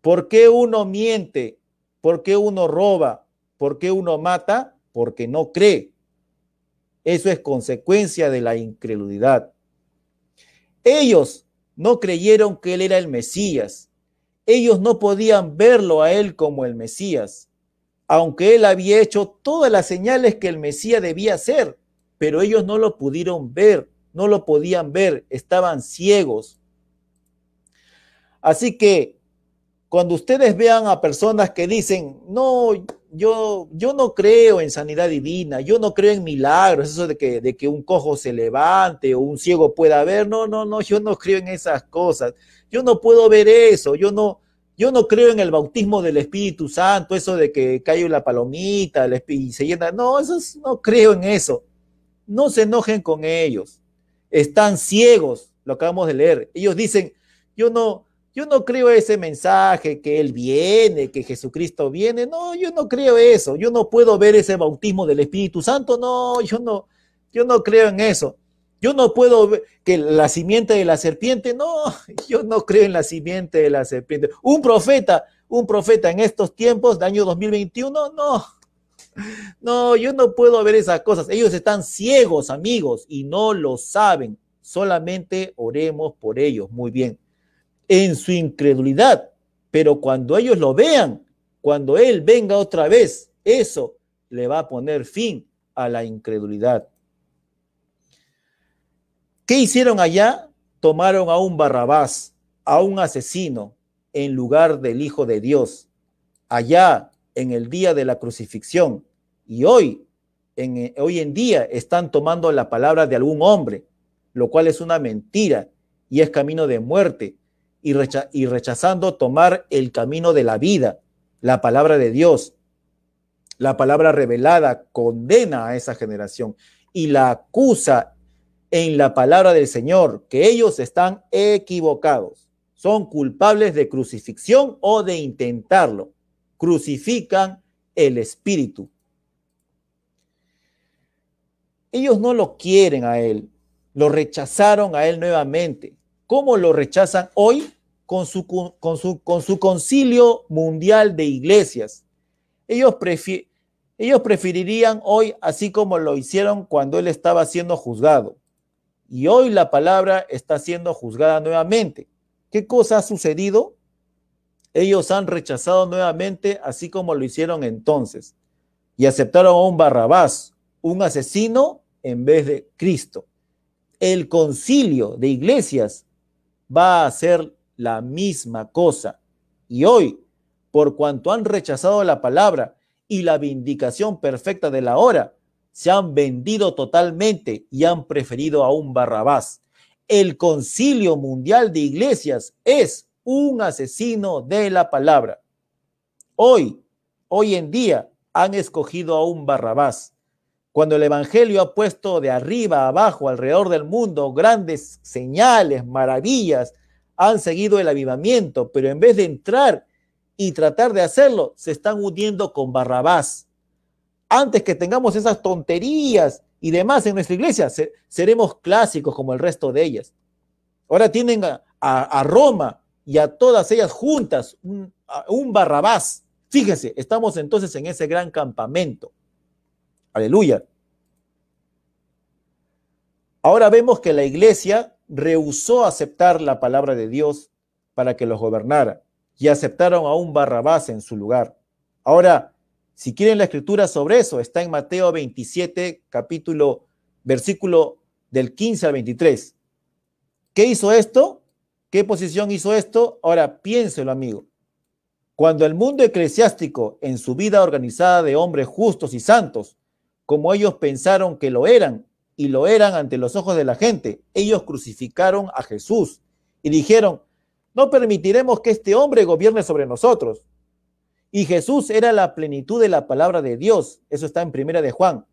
[SPEAKER 2] ¿Por qué uno miente? ¿Por qué uno roba? ¿Por qué uno mata? Porque no cree. Eso es consecuencia de la incredulidad. Ellos no creyeron que él era el Mesías. Ellos no podían verlo a él como el Mesías, aunque él había hecho todas las señales que el Mesías debía hacer, pero ellos no lo pudieron ver, no lo podían ver, estaban ciegos. Así que cuando ustedes vean a personas que dicen, no, yo, yo no creo en sanidad divina, yo no creo en milagros, eso de que, de que un cojo se levante o un ciego pueda ver, no, no, no, yo no creo en esas cosas, yo no puedo ver eso, yo no, yo no creo en el bautismo del Espíritu Santo, eso de que cae la palomita y se llena, no, eso no creo en eso. No se enojen con ellos, están ciegos, lo acabamos de leer. Ellos dicen, yo no, yo no creo ese mensaje que Él viene, que Jesucristo viene. No, yo no creo eso. Yo no puedo ver ese bautismo del Espíritu Santo. No, yo no, yo no creo en eso. Yo no puedo ver que la simiente de la serpiente. No, yo no creo en la simiente de la serpiente. Un profeta, un profeta en estos tiempos de año 2021. No, no, yo no puedo ver esas cosas. Ellos están ciegos, amigos, y no lo saben. Solamente oremos por ellos. Muy bien en su incredulidad. Pero cuando ellos lo vean, cuando Él venga otra vez, eso le va a poner fin a la incredulidad. ¿Qué hicieron allá? Tomaron a un Barrabás, a un asesino, en lugar del Hijo de Dios, allá en el día de la crucifixión. Y hoy, en, hoy en día, están tomando la palabra de algún hombre, lo cual es una mentira y es camino de muerte y, rechazando tomar el camino de la vida, la palabra de Dios. La palabra revelada condena a esa generación y la acusa en la palabra del Señor, que ellos están equivocados, son culpables de crucifixión o de intentarlo. Crucifican el espíritu. Ellos no lo quieren a él, lo rechazaron a él nuevamente. ¿Cómo lo rechazan hoy? Con su, con su, con su concilio mundial de iglesias. Ellos, ellos preferirían hoy, así como lo hicieron cuando él estaba siendo juzgado. Y hoy la palabra está siendo juzgada nuevamente. ¿Qué cosa ha sucedido? Ellos han rechazado nuevamente, así como lo hicieron entonces, y aceptaron a un Barrabás, un asesino, en vez de Cristo. El concilio de iglesias va a hacer la misma cosa. Y hoy, por cuanto han rechazado la palabra y la vindicación perfecta de la hora, se han vendido totalmente y han preferido a un Barrabás. El concilio mundial de iglesias es un asesino de la palabra. Hoy, hoy en día, han escogido a un Barrabás. Cuando el Evangelio ha puesto de arriba a abajo alrededor del mundo grandes señales, maravillas, han seguido el avivamiento, pero en vez de entrar y tratar de hacerlo, se están uniendo con Barrabás. Antes que tengamos esas tonterías y demás en nuestra iglesia, seremos clásicos como el resto de ellas. Ahora tienen a, Roma y a todas ellas juntas un, un Barrabás. Fíjense, estamos entonces en ese gran campamento. Aleluya. Ahora vemos que la iglesia rehusó aceptar la palabra de Dios para que los gobernara y aceptaron a un Barrabás en su lugar. Ahora, si quieren la escritura sobre eso, está en Mateo 27, capítulo, versículo del 15 al 23. ¿Qué hizo esto? ¿Qué posición hizo esto? Ahora piénselo, amigo. Cuando el mundo eclesiástico, en su vida organizada de hombres justos y santos, como ellos pensaron que lo eran, y lo eran ante los ojos de la gente. Ellos crucificaron a Jesús y dijeron, no permitiremos que este hombre gobierne sobre nosotros. Y Jesús era la plenitud de la palabra de Dios. Eso está en primera de Juan.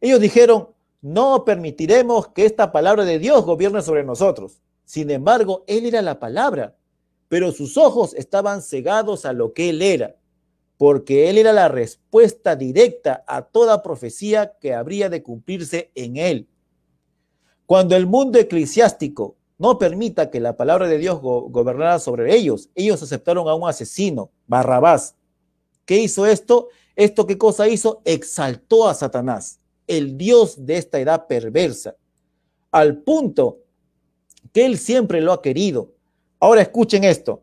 [SPEAKER 2] Ellos dijeron, no permitiremos que esta palabra de Dios gobierne sobre nosotros. Sin embargo, Él era la palabra, pero sus ojos estaban cegados a lo que Él era porque él era la respuesta directa a toda profecía que habría de cumplirse en él. Cuando el mundo eclesiástico no permita que la palabra de Dios gobernara sobre ellos, ellos aceptaron a un asesino, Barrabás. ¿Qué hizo esto? ¿Esto qué cosa hizo? Exaltó a Satanás, el Dios de esta edad perversa, al punto que él siempre lo ha querido. Ahora escuchen esto.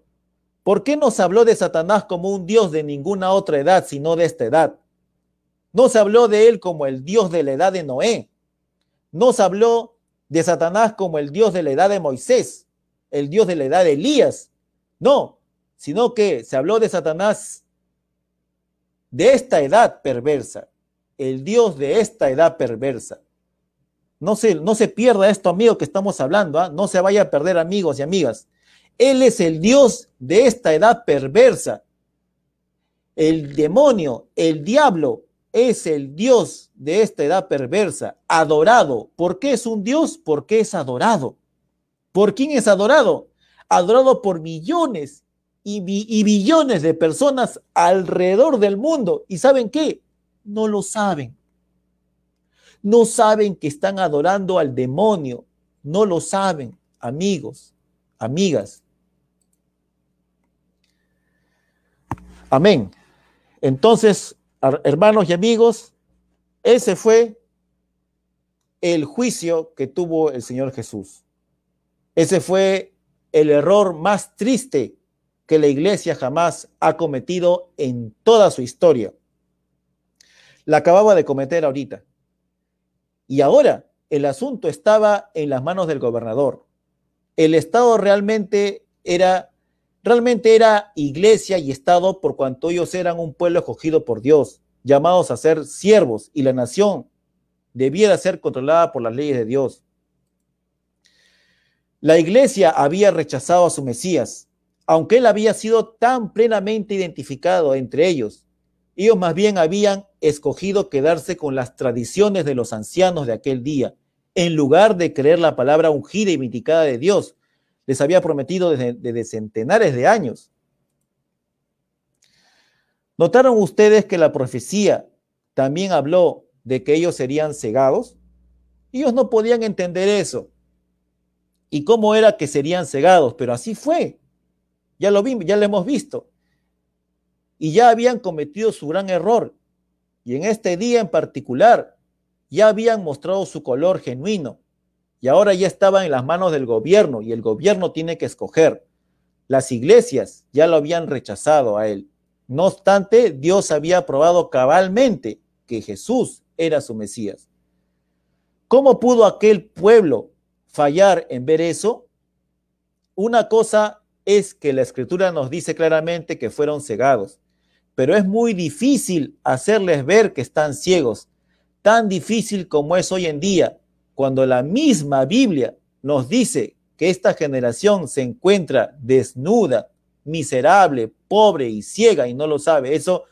[SPEAKER 2] ¿Por qué no se habló de Satanás como un Dios de ninguna otra edad, sino de esta edad? No se habló de él como el Dios de la edad de Noé. No se habló de Satanás como el Dios de la edad de Moisés, el Dios de la edad de Elías. No, sino que se habló de Satanás de esta edad perversa, el Dios de esta edad perversa. No se, no se pierda esto, amigo, que estamos hablando. ¿ah? No se vaya a perder, amigos y amigas. Él es el Dios de esta edad perversa. El demonio, el diablo, es el Dios de esta edad perversa, adorado. ¿Por qué es un Dios? Porque es adorado. ¿Por quién es adorado? Adorado por millones y, y billones de personas alrededor del mundo. ¿Y saben qué? No lo saben. No saben que están adorando al demonio. No lo saben, amigos amigas. Amén. Entonces, hermanos y amigos, ese fue el juicio que tuvo el Señor Jesús. Ese fue el error más triste que la iglesia jamás ha cometido en toda su historia. La acababa de cometer ahorita. Y ahora el asunto estaba en las manos del gobernador el Estado realmente era, realmente era iglesia y Estado por cuanto ellos eran un pueblo escogido por Dios, llamados a ser siervos, y la nación debiera ser controlada por las leyes de Dios. La iglesia había rechazado a su Mesías, aunque él había sido tan plenamente identificado entre ellos. Ellos más bien habían escogido quedarse con las tradiciones de los ancianos de aquel día en lugar de creer la palabra ungida y vindicada de Dios, les había prometido desde, centenares de años. ¿Notaron ustedes que la profecía también habló de que ellos serían cegados? Ellos no podían entender eso. ¿Y cómo era que serían cegados? Pero así fue. Ya lo vimos, ya lo hemos visto. Y ya habían cometido su gran error. Y en este día en particular, ya habían mostrado su color genuino y ahora ya estaban en las manos del gobierno y el gobierno tiene que escoger. Las iglesias ya lo habían rechazado a él. No obstante, Dios había probado cabalmente que Jesús era su Mesías. ¿Cómo pudo aquel pueblo fallar en ver eso? una cosa es que la escritura nos dice claramente que fueron cegados, pero es muy difícil hacerles ver que están ciegos, tan difícil como es hoy en día, cuando la misma Biblia nos dice que esta generación se encuentra desnuda, miserable, pobre y ciega y no lo sabe. Eso,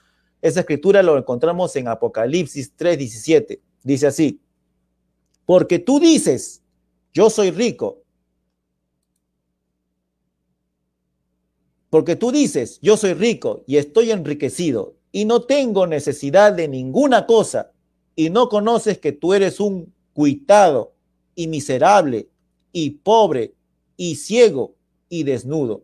[SPEAKER 2] esa escritura lo encontramos en Apocalipsis 3:17. Dice así, porque tú dices, yo soy rico. Porque tú dices, yo soy rico y estoy enriquecido y no tengo necesidad de ninguna cosa y no conoces que tú eres un cuitado y miserable y pobre y ciego y desnudo.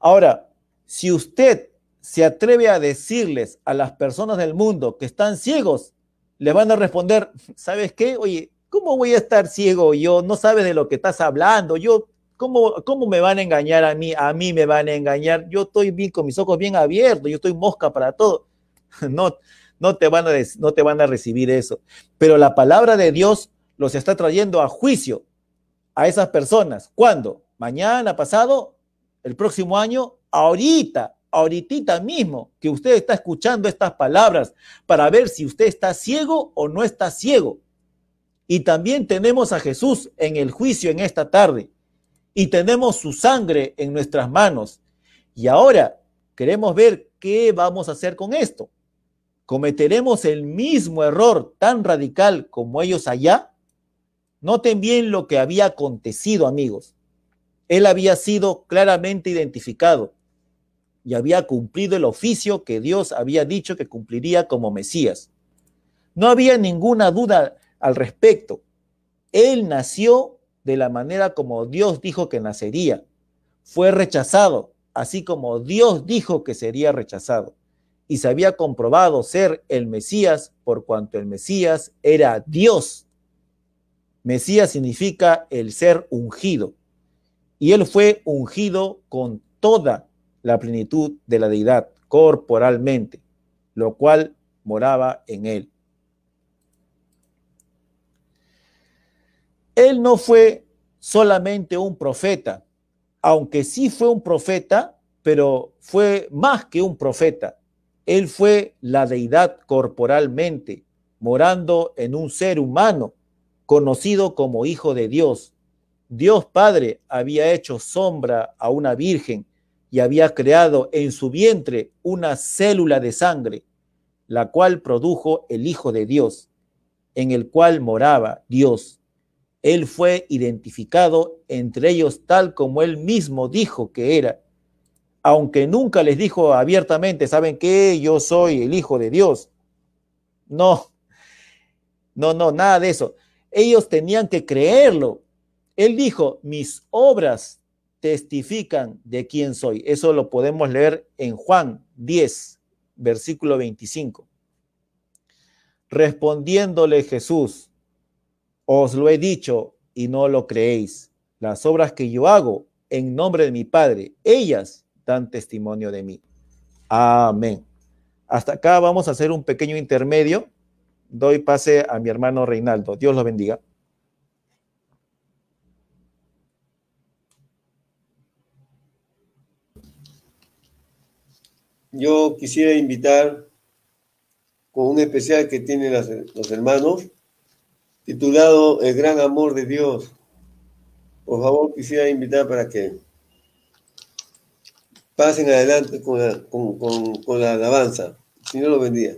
[SPEAKER 2] Ahora, si usted se atreve a decirles a las personas del mundo que están ciegos, le van a responder, ¿sabes qué? Oye, ¿cómo voy a estar ciego yo? No sabes de lo que estás hablando. Yo, ¿cómo, cómo me van a engañar a mí? A mí me van a engañar. Yo estoy bien con mis ojos bien abiertos. Yo estoy mosca para todo. No, no te van a, no te van a recibir eso. Pero la palabra de Dios los está trayendo a juicio a esas personas. ¿Cuándo? ¿Mañana, pasado? ¿El próximo año? Ahorita, ahorita mismo que usted está escuchando estas palabras para ver si usted está ciego o no está ciego. Y también tenemos a Jesús en el juicio en esta tarde. Y tenemos su sangre en nuestras manos. Y ahora queremos ver qué vamos a hacer con esto. ¿Cometeremos el mismo error tan radical como ellos allá? Noten bien lo que había acontecido, amigos. Él había sido claramente identificado y había cumplido el oficio que Dios había dicho que cumpliría como Mesías. No había ninguna duda al respecto. Él nació de la manera como Dios dijo que nacería. Fue rechazado, así como Dios dijo que sería rechazado. Y se había comprobado ser el Mesías por cuanto el Mesías era Dios Mesías significa el ser ungido. Y él fue ungido con toda la plenitud de la deidad corporalmente, lo cual moraba en él. Él no fue solamente un profeta, aunque sí fue un profeta, pero fue más que un profeta. Él fue la deidad corporalmente, morando en un ser humano conocido como Hijo de Dios. Dios Padre había hecho sombra a una virgen y había creado en su vientre una célula de sangre, la cual produjo el Hijo de Dios, en el cual moraba Dios. Él fue identificado entre ellos tal como él mismo dijo que era, aunque nunca les dijo abiertamente, ¿saben qué? Yo soy el Hijo de Dios. No, no, no, nada de eso ellos tenían que creerlo. Él dijo, mis obras testifican de quién soy. Eso lo podemos leer en Juan 10, versículo 25. Respondiéndole Jesús, os lo he dicho y no lo creéis. Las obras que yo hago en nombre de mi Padre, ellas dan testimonio de mí. Amén. Hasta acá vamos a hacer un pequeño intermedio doy pase a mi hermano Reinaldo. Dios lo bendiga.
[SPEAKER 1] Yo quisiera invitar con un especial que tienen los hermanos, titulado El gran amor de Dios. Por favor, quisiera invitar para que pasen adelante con la, con, la alabanza. Señor lo bendiga.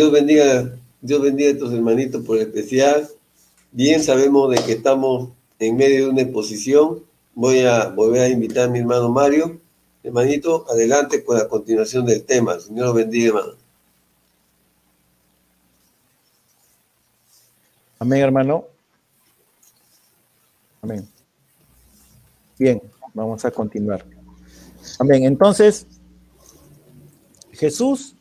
[SPEAKER 1] Dios bendiga, Dios bendiga a estos hermanitos por especial. Bien sabemos de que estamos en medio de una exposición. Voy a volver a invitar a mi hermano Mario. Hermanito, adelante con la continuación del tema. Señor lo bendiga, hermano.
[SPEAKER 2] Amén, hermano. Amén. Bien, vamos a continuar. Amén. Entonces, Jesús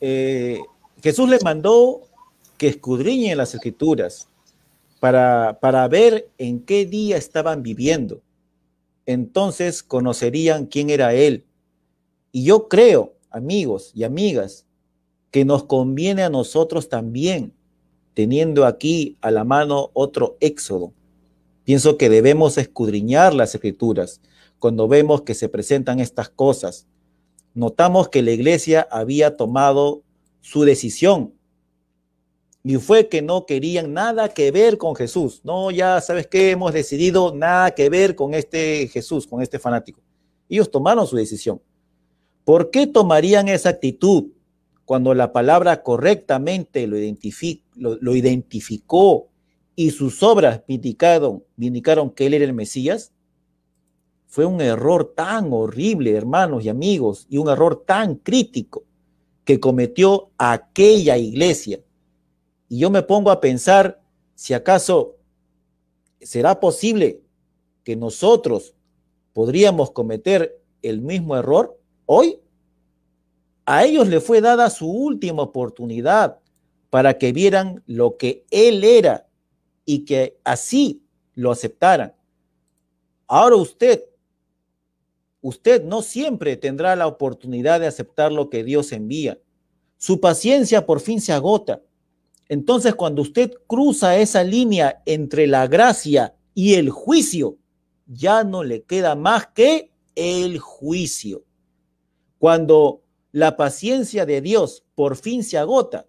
[SPEAKER 2] eh, Jesús les mandó que escudriñen las escrituras para, para ver en qué día estaban viviendo. Entonces conocerían quién era Él. Y yo creo, amigos y amigas, que nos conviene a nosotros también, teniendo aquí a la mano otro éxodo. Pienso que debemos escudriñar las escrituras cuando vemos que se presentan estas cosas notamos que la iglesia había tomado su decisión y fue que no querían nada que ver con Jesús. No, ya sabes que hemos decidido nada que ver con este Jesús, con este fanático. Ellos tomaron su decisión. ¿Por qué tomarían esa actitud cuando la palabra correctamente lo, identificó y sus obras indicaron, indicaron que él era el Mesías? Fue un error tan horrible, hermanos y amigos, y un error tan crítico que cometió aquella iglesia. Y yo me pongo a pensar si acaso será posible que nosotros podríamos cometer el mismo error hoy. A ellos le fue dada su última oportunidad para que vieran lo que Él era y que así lo aceptaran. Ahora usted Usted no siempre tendrá la oportunidad de aceptar lo que Dios envía. Su paciencia por fin se agota. Entonces, cuando usted cruza esa línea entre la gracia y el juicio, ya no le queda más que el juicio. Cuando la paciencia de Dios por fin se agota,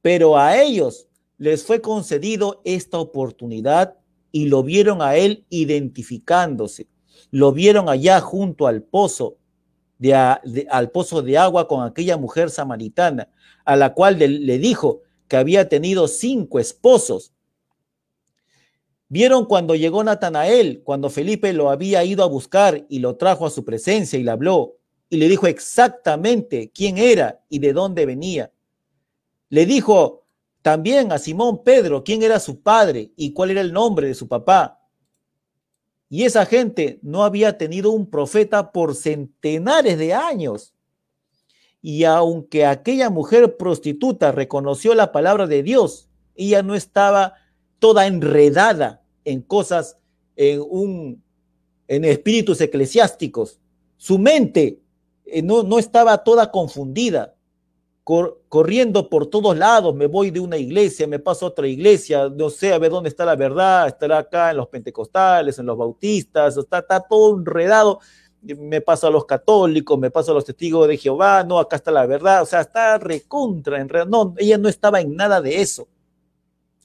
[SPEAKER 2] pero a ellos les fue concedido esta oportunidad y lo vieron a Él identificándose lo vieron allá junto al pozo de, al pozo de agua con aquella mujer samaritana, a la cual le dijo que había tenido cinco esposos. Vieron cuando llegó Natanael, cuando Felipe lo había ido a buscar y lo trajo a su presencia y le habló y le dijo exactamente quién era y de dónde venía. Le dijo también a Simón Pedro quién era su padre y cuál era el nombre de su papá. Y esa gente no había tenido un profeta por centenares de años. Y aunque aquella mujer prostituta reconoció la palabra de Dios, ella no estaba toda enredada en cosas, en, un, en espíritus eclesiásticos. Su mente eh, no, no estaba toda confundida corriendo por todos lados, me voy de una iglesia, me paso a otra iglesia, no sé a ver dónde está la verdad, estará acá en los pentecostales, en los bautistas, está, está todo enredado, me paso a los católicos, me paso a los testigos de Jehová, no, acá está la verdad, o sea, está recontra, en no, ella no estaba en nada de eso.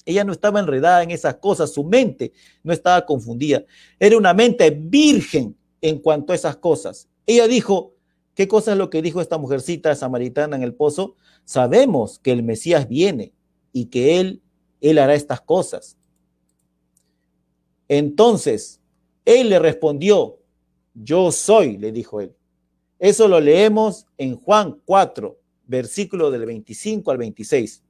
[SPEAKER 2] Ella no estaba enredada en esas cosas, su mente no estaba confundida. Era una mente virgen en cuanto a esas cosas. Ella dijo, ¿Qué cosa es lo que dijo esta mujercita samaritana en el pozo? Sabemos que el Mesías viene y que Él, Él hará estas cosas. Entonces, Él le respondió, yo soy, le dijo Él. Eso lo leemos en Juan 4, versículo del 25 al 26.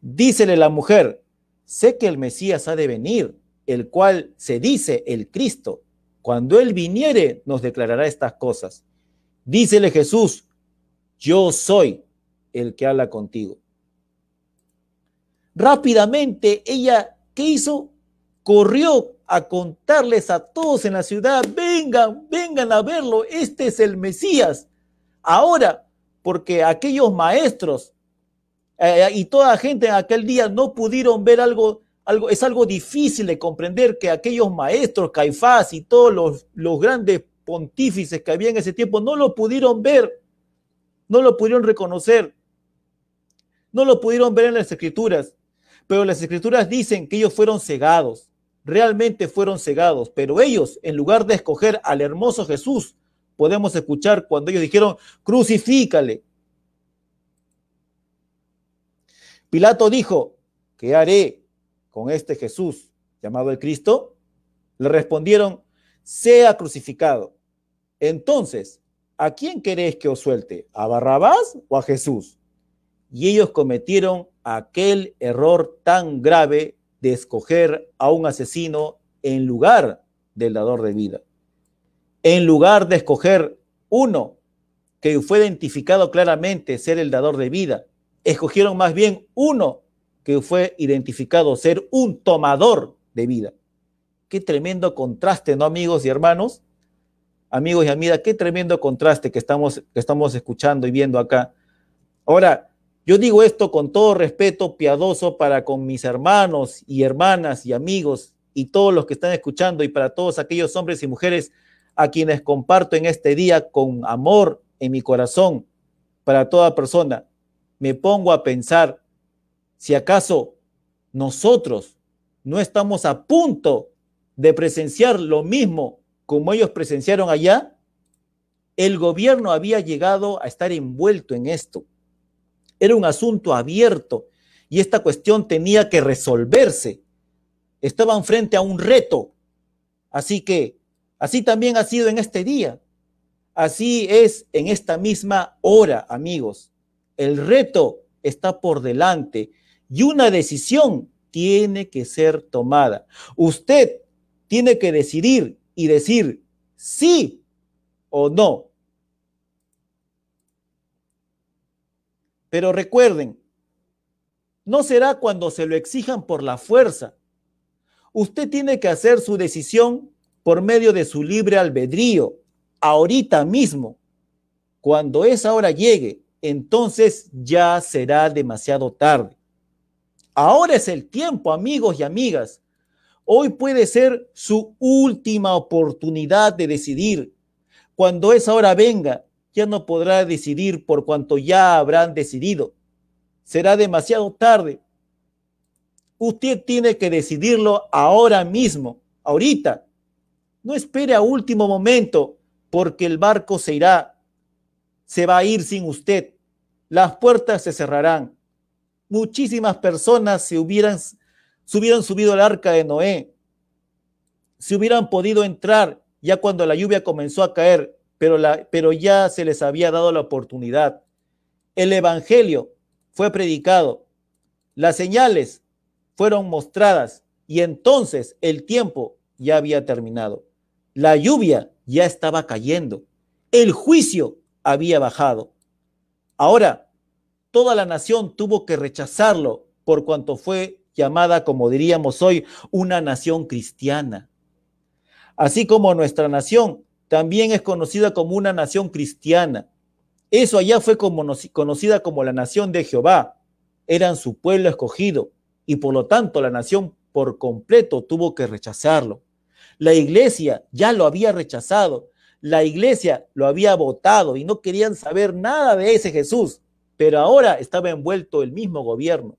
[SPEAKER 2] Dícele la mujer, sé que el Mesías ha de venir, el cual se dice el Cristo. Cuando Él viniere, nos declarará estas cosas. Dícele Jesús, yo soy el que habla contigo. Rápidamente ella, ¿qué hizo? Corrió a contarles a todos en la ciudad, vengan, vengan a verlo, este es el Mesías. Ahora, porque aquellos maestros eh, y toda la gente en aquel día no pudieron ver algo, algo, es algo difícil de comprender que aquellos maestros, Caifás y todos los, los grandes pontífices que había en ese tiempo no lo pudieron ver, no lo pudieron reconocer, no lo pudieron ver en las escrituras, pero las escrituras dicen que ellos fueron cegados, realmente fueron cegados, pero ellos, en lugar de escoger al hermoso Jesús, podemos escuchar cuando ellos dijeron, crucifícale. Pilato dijo, ¿qué haré con este Jesús llamado el Cristo? Le respondieron, sea crucificado. Entonces, ¿a quién queréis que os suelte? ¿A Barrabás o a Jesús? Y ellos cometieron aquel error tan grave de escoger a un asesino en lugar del dador de vida. En lugar de escoger uno que fue identificado claramente ser el dador de vida, escogieron más bien uno que fue identificado ser un tomador de vida. Qué tremendo contraste, ¿no, amigos y hermanos? Amigos y amigas, qué tremendo contraste que estamos, que estamos escuchando y viendo acá. Ahora, yo digo esto con todo respeto piadoso para con mis hermanos y hermanas y amigos y todos los que están escuchando y para todos aquellos hombres y mujeres a quienes comparto en este día con amor en mi corazón para toda persona. Me pongo a pensar si acaso nosotros no estamos a punto de presenciar lo mismo como ellos presenciaron allá, el gobierno había llegado a estar envuelto en esto. Era un asunto abierto y esta cuestión tenía que resolverse. Estaban frente a un reto. Así que, así también ha sido en este día. Así es en esta misma hora, amigos. El reto está por delante y una decisión tiene que ser tomada. Usted tiene que decidir y decir sí o no. Pero recuerden, no será cuando se lo exijan por la fuerza. Usted tiene que hacer su decisión por medio de su libre albedrío, ahorita mismo. Cuando esa hora llegue, entonces ya será demasiado tarde. Ahora es el tiempo, amigos y amigas, Hoy puede ser su última oportunidad de decidir. Cuando esa hora venga, ya no podrá decidir por cuanto ya habrán decidido. Será demasiado tarde. Usted tiene que decidirlo ahora mismo, ahorita. No espere a último momento, porque el barco se irá. Se va a ir sin usted. Las puertas se cerrarán. Muchísimas personas se hubieran se hubieran subido al arca de Noé, si hubieran podido entrar ya cuando la lluvia comenzó a caer, pero, pero ya se les había dado la oportunidad. El Evangelio fue predicado, las señales fueron mostradas y entonces el tiempo ya había terminado. La lluvia ya estaba cayendo, el juicio había bajado. Ahora, toda la nación tuvo que rechazarlo por cuanto fue llamada, como diríamos hoy, una nación cristiana. Así como nuestra nación también es conocida como una nación cristiana. Eso allá fue conocida como la nación de Jehová. Eran su pueblo escogido y por lo tanto la nación por completo tuvo que rechazarlo. La iglesia ya lo había rechazado. La iglesia lo había votado y no querían saber nada de ese Jesús. Pero ahora estaba envuelto el mismo gobierno.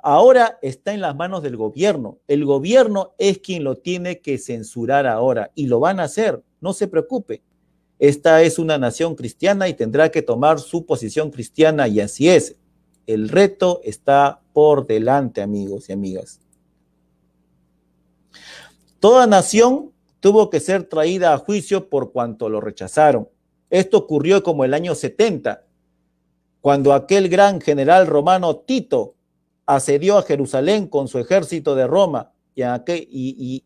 [SPEAKER 2] Ahora está en las manos del gobierno. El gobierno es quien lo tiene que censurar ahora y lo van a hacer. No se preocupe. Esta es una nación cristiana y tendrá que tomar su posición cristiana y así es. El reto está por delante, amigos y amigas. Toda nación tuvo que ser traída a juicio por cuanto lo rechazaron. Esto ocurrió como el año 70, cuando aquel gran general romano Tito asedió a Jerusalén con su ejército de Roma y,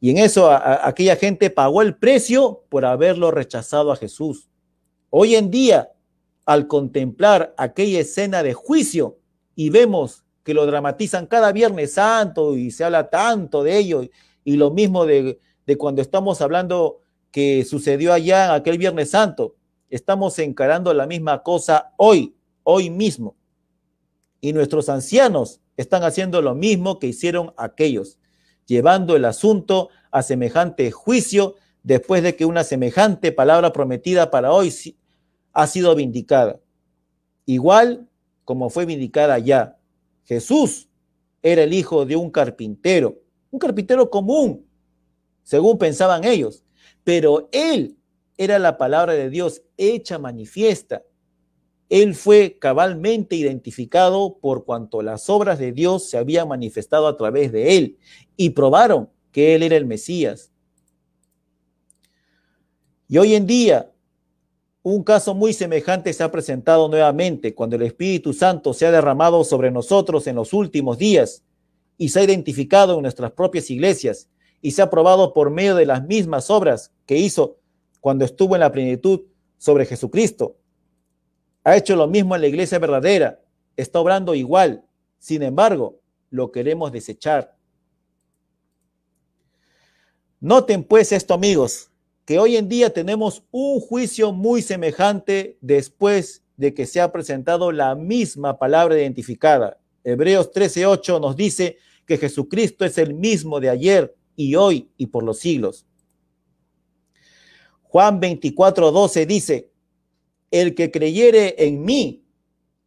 [SPEAKER 2] en eso aquella gente pagó el precio por haberlo rechazado a Jesús. Hoy en día, al contemplar aquella escena de juicio y vemos que lo dramatizan cada Viernes Santo y se habla tanto de ello, y lo mismo de, de cuando estamos hablando que sucedió allá en aquel Viernes Santo, estamos encarando la misma cosa hoy, hoy mismo. Y nuestros ancianos están haciendo lo mismo que hicieron aquellos llevando el asunto a semejante juicio después de que una semejante palabra prometida para hoy ha sido vindicada. Igual como fue vindicada ya. Jesús era el hijo de un carpintero, un carpintero común, según pensaban ellos, pero él era la palabra de Dios hecha manifiesta él fue cabalmente identificado por cuanto las obras de Dios se habían manifestado a través de él y probaron que él era el Mesías. Y hoy en día, un caso muy semejante se ha presentado nuevamente cuando el Espíritu Santo se ha derramado sobre nosotros en los últimos días y se ha identificado en nuestras propias iglesias y se ha probado por medio de las mismas obras que hizo cuando estuvo en la plenitud sobre Jesucristo ha hecho lo mismo en la iglesia verdadera, está obrando igual. Sin embargo, lo queremos desechar. Noten pues esto, amigos, que hoy en día tenemos un juicio muy semejante después de que se ha presentado la misma palabra identificada. Hebreos 13:8 nos dice que Jesucristo es el mismo de ayer y hoy y por los siglos. Juan 24:12 dice, el que creyere en mí,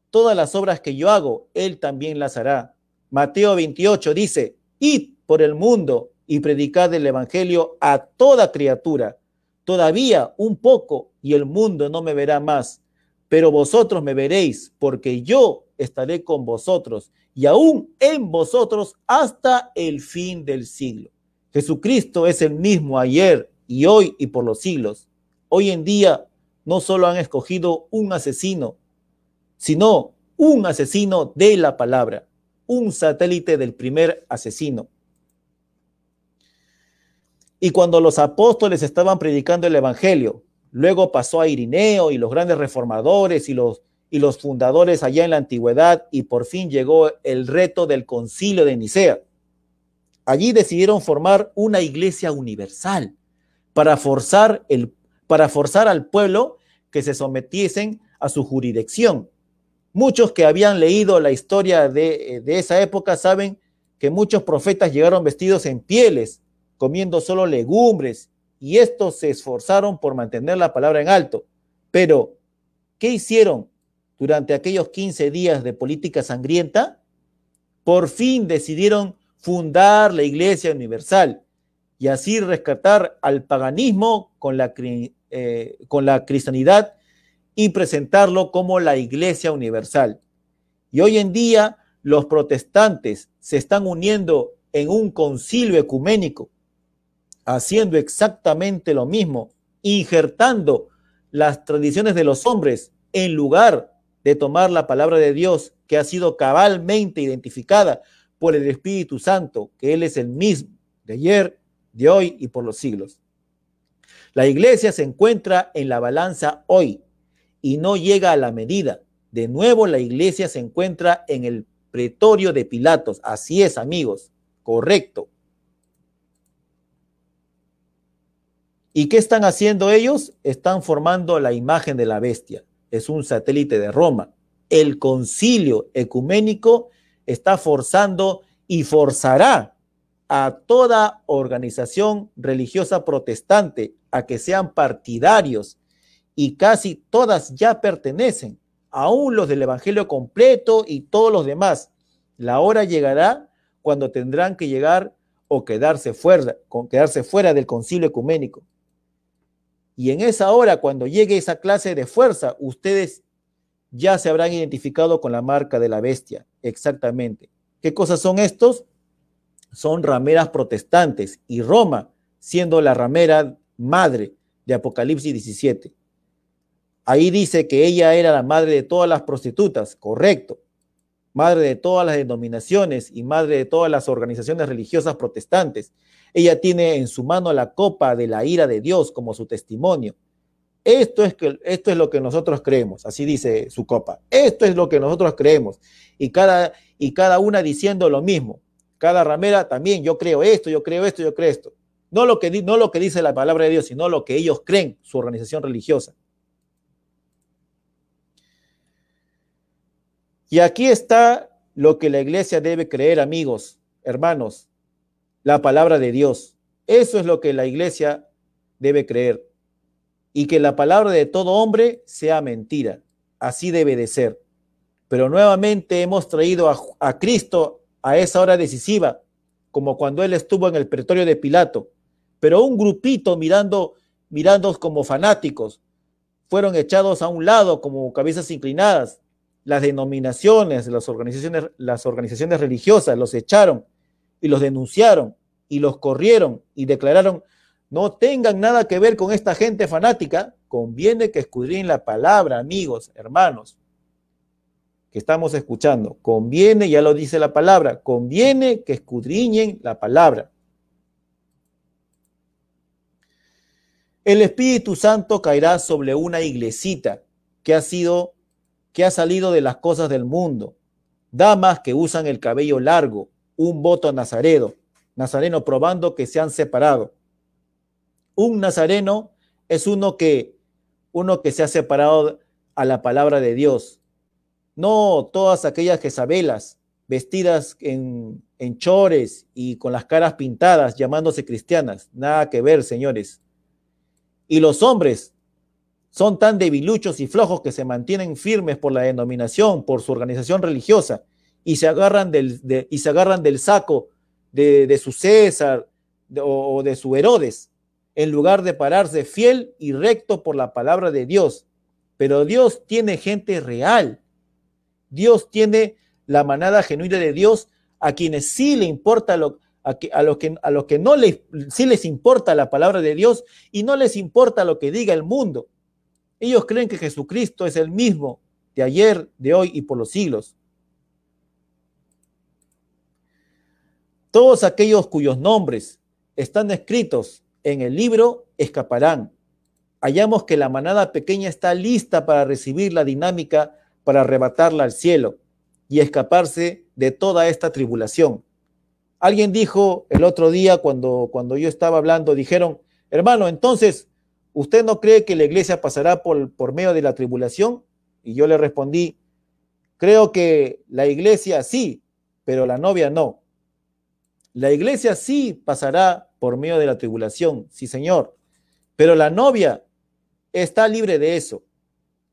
[SPEAKER 2] todas las obras que yo hago, él también las hará. Mateo 28 dice, id por el mundo y predicad el evangelio a toda criatura. Todavía un poco y el mundo no me verá más, pero vosotros me veréis, porque yo estaré con vosotros y aún en vosotros hasta el fin del siglo. Jesucristo es el mismo ayer y hoy y por los siglos. Hoy en día no solo han escogido un asesino, sino un asesino de la palabra, un satélite del primer asesino. Y cuando los apóstoles estaban predicando el Evangelio, luego pasó a Irineo y los grandes reformadores y los, y los fundadores allá en la antigüedad y por fin llegó el reto del concilio de Nicea. Allí decidieron formar una iglesia universal para forzar, el, para forzar al pueblo que se sometiesen a su jurisdicción. Muchos que habían leído la historia de, de esa época saben que muchos profetas llegaron vestidos en pieles, comiendo solo legumbres, y estos se esforzaron por mantener la palabra en alto. Pero, ¿qué hicieron durante aquellos 15 días de política sangrienta? Por fin decidieron fundar la Iglesia Universal y así rescatar al paganismo con la eh, con la cristianidad y presentarlo como la iglesia universal. Y hoy en día los protestantes se están uniendo en un concilio ecuménico, haciendo exactamente lo mismo, injertando las tradiciones de los hombres en lugar de tomar la palabra de Dios que ha sido cabalmente identificada por el Espíritu Santo, que Él es el mismo de ayer, de hoy y por los siglos. La iglesia se encuentra en la balanza hoy y no llega a la medida. De nuevo, la iglesia se encuentra en el pretorio de Pilatos. Así es, amigos. Correcto. ¿Y qué están haciendo ellos? Están formando la imagen de la bestia. Es un satélite de Roma. El concilio ecuménico está forzando y forzará a toda organización religiosa protestante a que sean partidarios y casi todas ya pertenecen, aún los del Evangelio completo y todos los demás. La hora llegará cuando tendrán que llegar o quedarse fuera, quedarse fuera del concilio ecuménico. Y en esa hora, cuando llegue esa clase de fuerza, ustedes ya se habrán identificado con la marca de la bestia, exactamente. ¿Qué cosas son estos? Son rameras protestantes y Roma siendo la ramera madre de Apocalipsis 17. Ahí dice que ella era la madre de todas las prostitutas, correcto. Madre de todas las denominaciones y madre de todas las organizaciones religiosas protestantes. Ella tiene en su mano la copa de la ira de Dios como su testimonio. Esto es, que, esto es lo que nosotros creemos, así dice su copa. Esto es lo que nosotros creemos. Y cada, y cada una diciendo lo mismo. Cada ramera también, yo creo esto, yo creo esto, yo creo esto. No lo que, no lo que dice la palabra de Dios, sino lo que ellos creen, su organización religiosa. Y aquí está lo que la iglesia debe creer, amigos, hermanos, la palabra de Dios. Eso es lo que la iglesia debe creer. Y que la palabra de todo hombre sea mentira. Así debe de ser. Pero nuevamente hemos traído a, Cristo a esa hora decisiva, como cuando él estuvo en el pretorio de Pilato. Pero un grupito mirando, mirando como fanáticos, fueron echados a un lado como cabezas inclinadas. Las denominaciones, las organizaciones, las organizaciones religiosas los echaron y los denunciaron y los corrieron y declararon, no tengan nada que ver con esta gente fanática, conviene que escudriñen la palabra, amigos, hermanos, que estamos escuchando. Conviene, ya lo dice la palabra, conviene que escudriñen la palabra. El Espíritu Santo caerá sobre una iglesita que ha sido, que ha salido de las cosas del mundo. Damas que usan el cabello largo, un voto nazareno, nazareno probando que se han separado. Un nazareno es uno que, uno que se ha separado a la palabra de Dios. No todas aquellas Jezabelas vestidas en, en chores y con las caras pintadas llamándose cristianas. Nada que ver, señores. Y los hombres son tan debiluchos y flojos que se mantienen firmes por la denominación, por su organización religiosa, y se agarran del, y se agarran del saco de, su César o de su Herodes, en lugar de pararse fiel y recto por la palabra de Dios. Pero Dios tiene gente real. Dios tiene la manada genuina de Dios a quienes sí le importa lo, a, a los que, a los que no les, sí les importa la palabra de Dios y no les importa lo que diga el mundo. Ellos creen que Jesucristo es el mismo de ayer, de hoy y por los siglos. Todos aquellos cuyos nombres están escritos en el libro escaparán. Hallamos que la manada pequeña está lista para recibir la dinámica para arrebatarla al cielo y escaparse de toda esta tribulación. Alguien dijo el otro día cuando, cuando yo estaba hablando, dijeron, hermano, entonces, ¿usted no cree que la iglesia pasará por, por medio de la tribulación? Y yo le respondí, creo que la iglesia sí, pero la novia no. La iglesia sí pasará por medio de la tribulación, sí señor, pero la novia está libre de eso.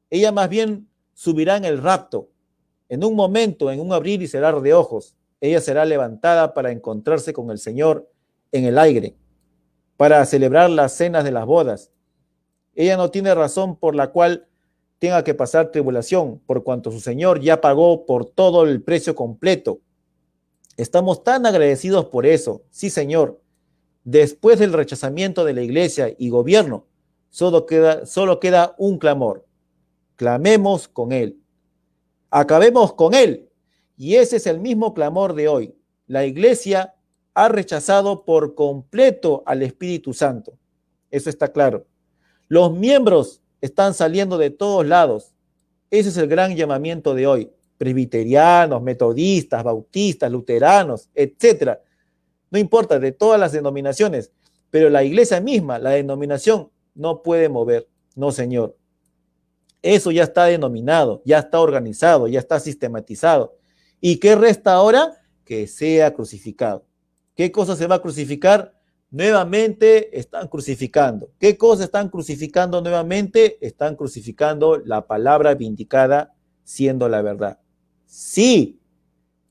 [SPEAKER 2] Ella más bien subirá en el rapto, en un momento, en un abrir y cerrar de ojos. Ella será levantada para encontrarse con el Señor en el aire, para celebrar las cenas de las bodas. Ella no tiene razón por la cual tenga que pasar tribulación, por cuanto su Señor ya pagó por todo el precio completo Estamos tan agradecidos por eso. Sí, Señor. Después del rechazamiento de la iglesia y gobierno, solo queda, solo queda un clamor. Clamemos con Él. Acabemos con Él. Y ese es el mismo clamor de hoy. La iglesia ha rechazado por completo al Espíritu Santo. Eso está claro. Los miembros están saliendo de todos lados. Ese es el gran llamamiento de hoy presbiterianos, metodistas, bautistas, luteranos, etcétera. No importa, de todas las denominaciones, pero la iglesia misma, la denominación, no puede mover. No, señor. Eso ya está denominado, ya está organizado, ya está sistematizado. ¿Y qué resta ahora? Que sea crucificado. ¿Qué cosa se va a crucificar? Nuevamente están crucificando. ¿Qué cosa están crucificando nuevamente? Están crucificando la palabra vindicada siendo la verdad. Sí,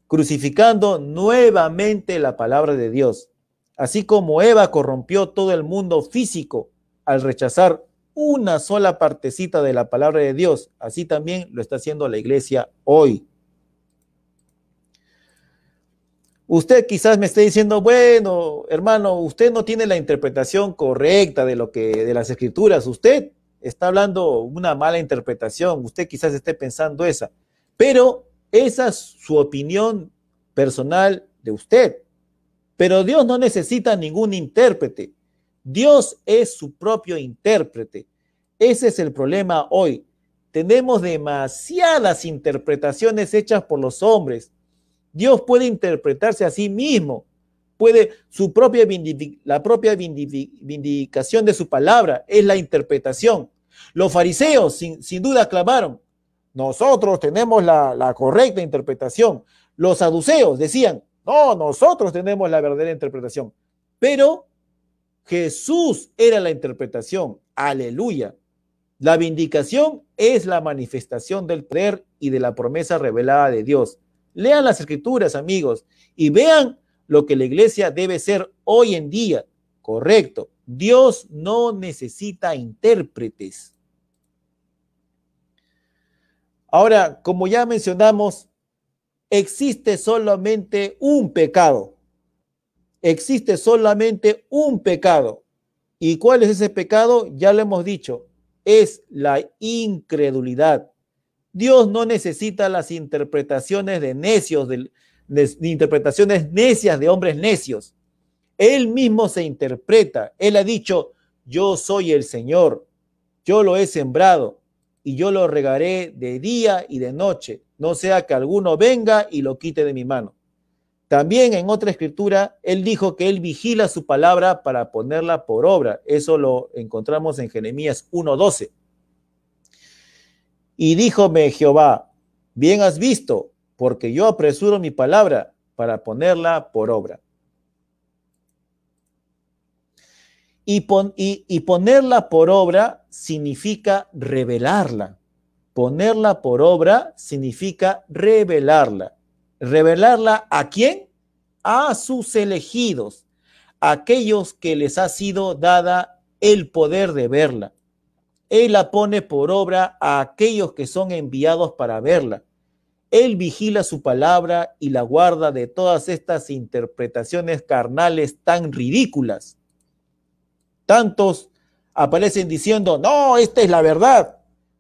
[SPEAKER 2] crucificando nuevamente la palabra de Dios. Así como Eva corrompió todo el mundo físico al rechazar una sola partecita de la palabra de Dios, así también lo está haciendo la iglesia hoy. Usted quizás me esté diciendo, bueno, hermano, usted no tiene la interpretación correcta de lo que de las escrituras, usted está hablando una mala interpretación, usted quizás esté pensando esa, pero esa es su opinión personal de usted. Pero Dios no necesita ningún intérprete. Dios es su propio intérprete. Ese es el problema hoy. Tenemos demasiadas interpretaciones hechas por los hombres. Dios puede interpretarse a sí mismo. Puede su propia la propia vindicación de su palabra es la interpretación. Los fariseos sin, duda clamaron, nosotros tenemos la, la correcta interpretación. Los saduceos decían, no, nosotros tenemos la verdadera interpretación. Pero Jesús era la interpretación. Aleluya. La vindicación es la manifestación del poder y de la promesa revelada de Dios. Lean las escrituras, amigos, y vean lo que la iglesia debe ser hoy en día. Correcto. Dios no necesita intérpretes. Ahora, como ya mencionamos, existe solamente un pecado. Existe solamente un pecado. ¿Y cuál es ese pecado? Ya lo hemos dicho, es la incredulidad. Dios no necesita las interpretaciones de necios, de, interpretaciones necias de hombres necios. Él mismo se interpreta. Él ha dicho, yo soy el Señor, yo lo he sembrado y yo lo regaré de día y de noche, no sea que alguno venga y lo quite de mi mano. También en otra escritura, él dijo que él vigila su palabra para ponerla por obra. Eso lo encontramos en Jeremías 1.12. Y díjome Jehová, bien has visto, porque yo apresuro mi palabra para ponerla por obra. Y, y ponerla por obra significa revelarla. Ponerla por obra significa revelarla. ¿Revelarla a quién? A sus elegidos, aquellos que les ha sido dada el poder de verla. Él la pone por obra a aquellos que son enviados para verla. Él vigila su palabra y la guarda de todas estas interpretaciones carnales tan ridículas. Tantos aparecen diciendo, no, esta es la verdad.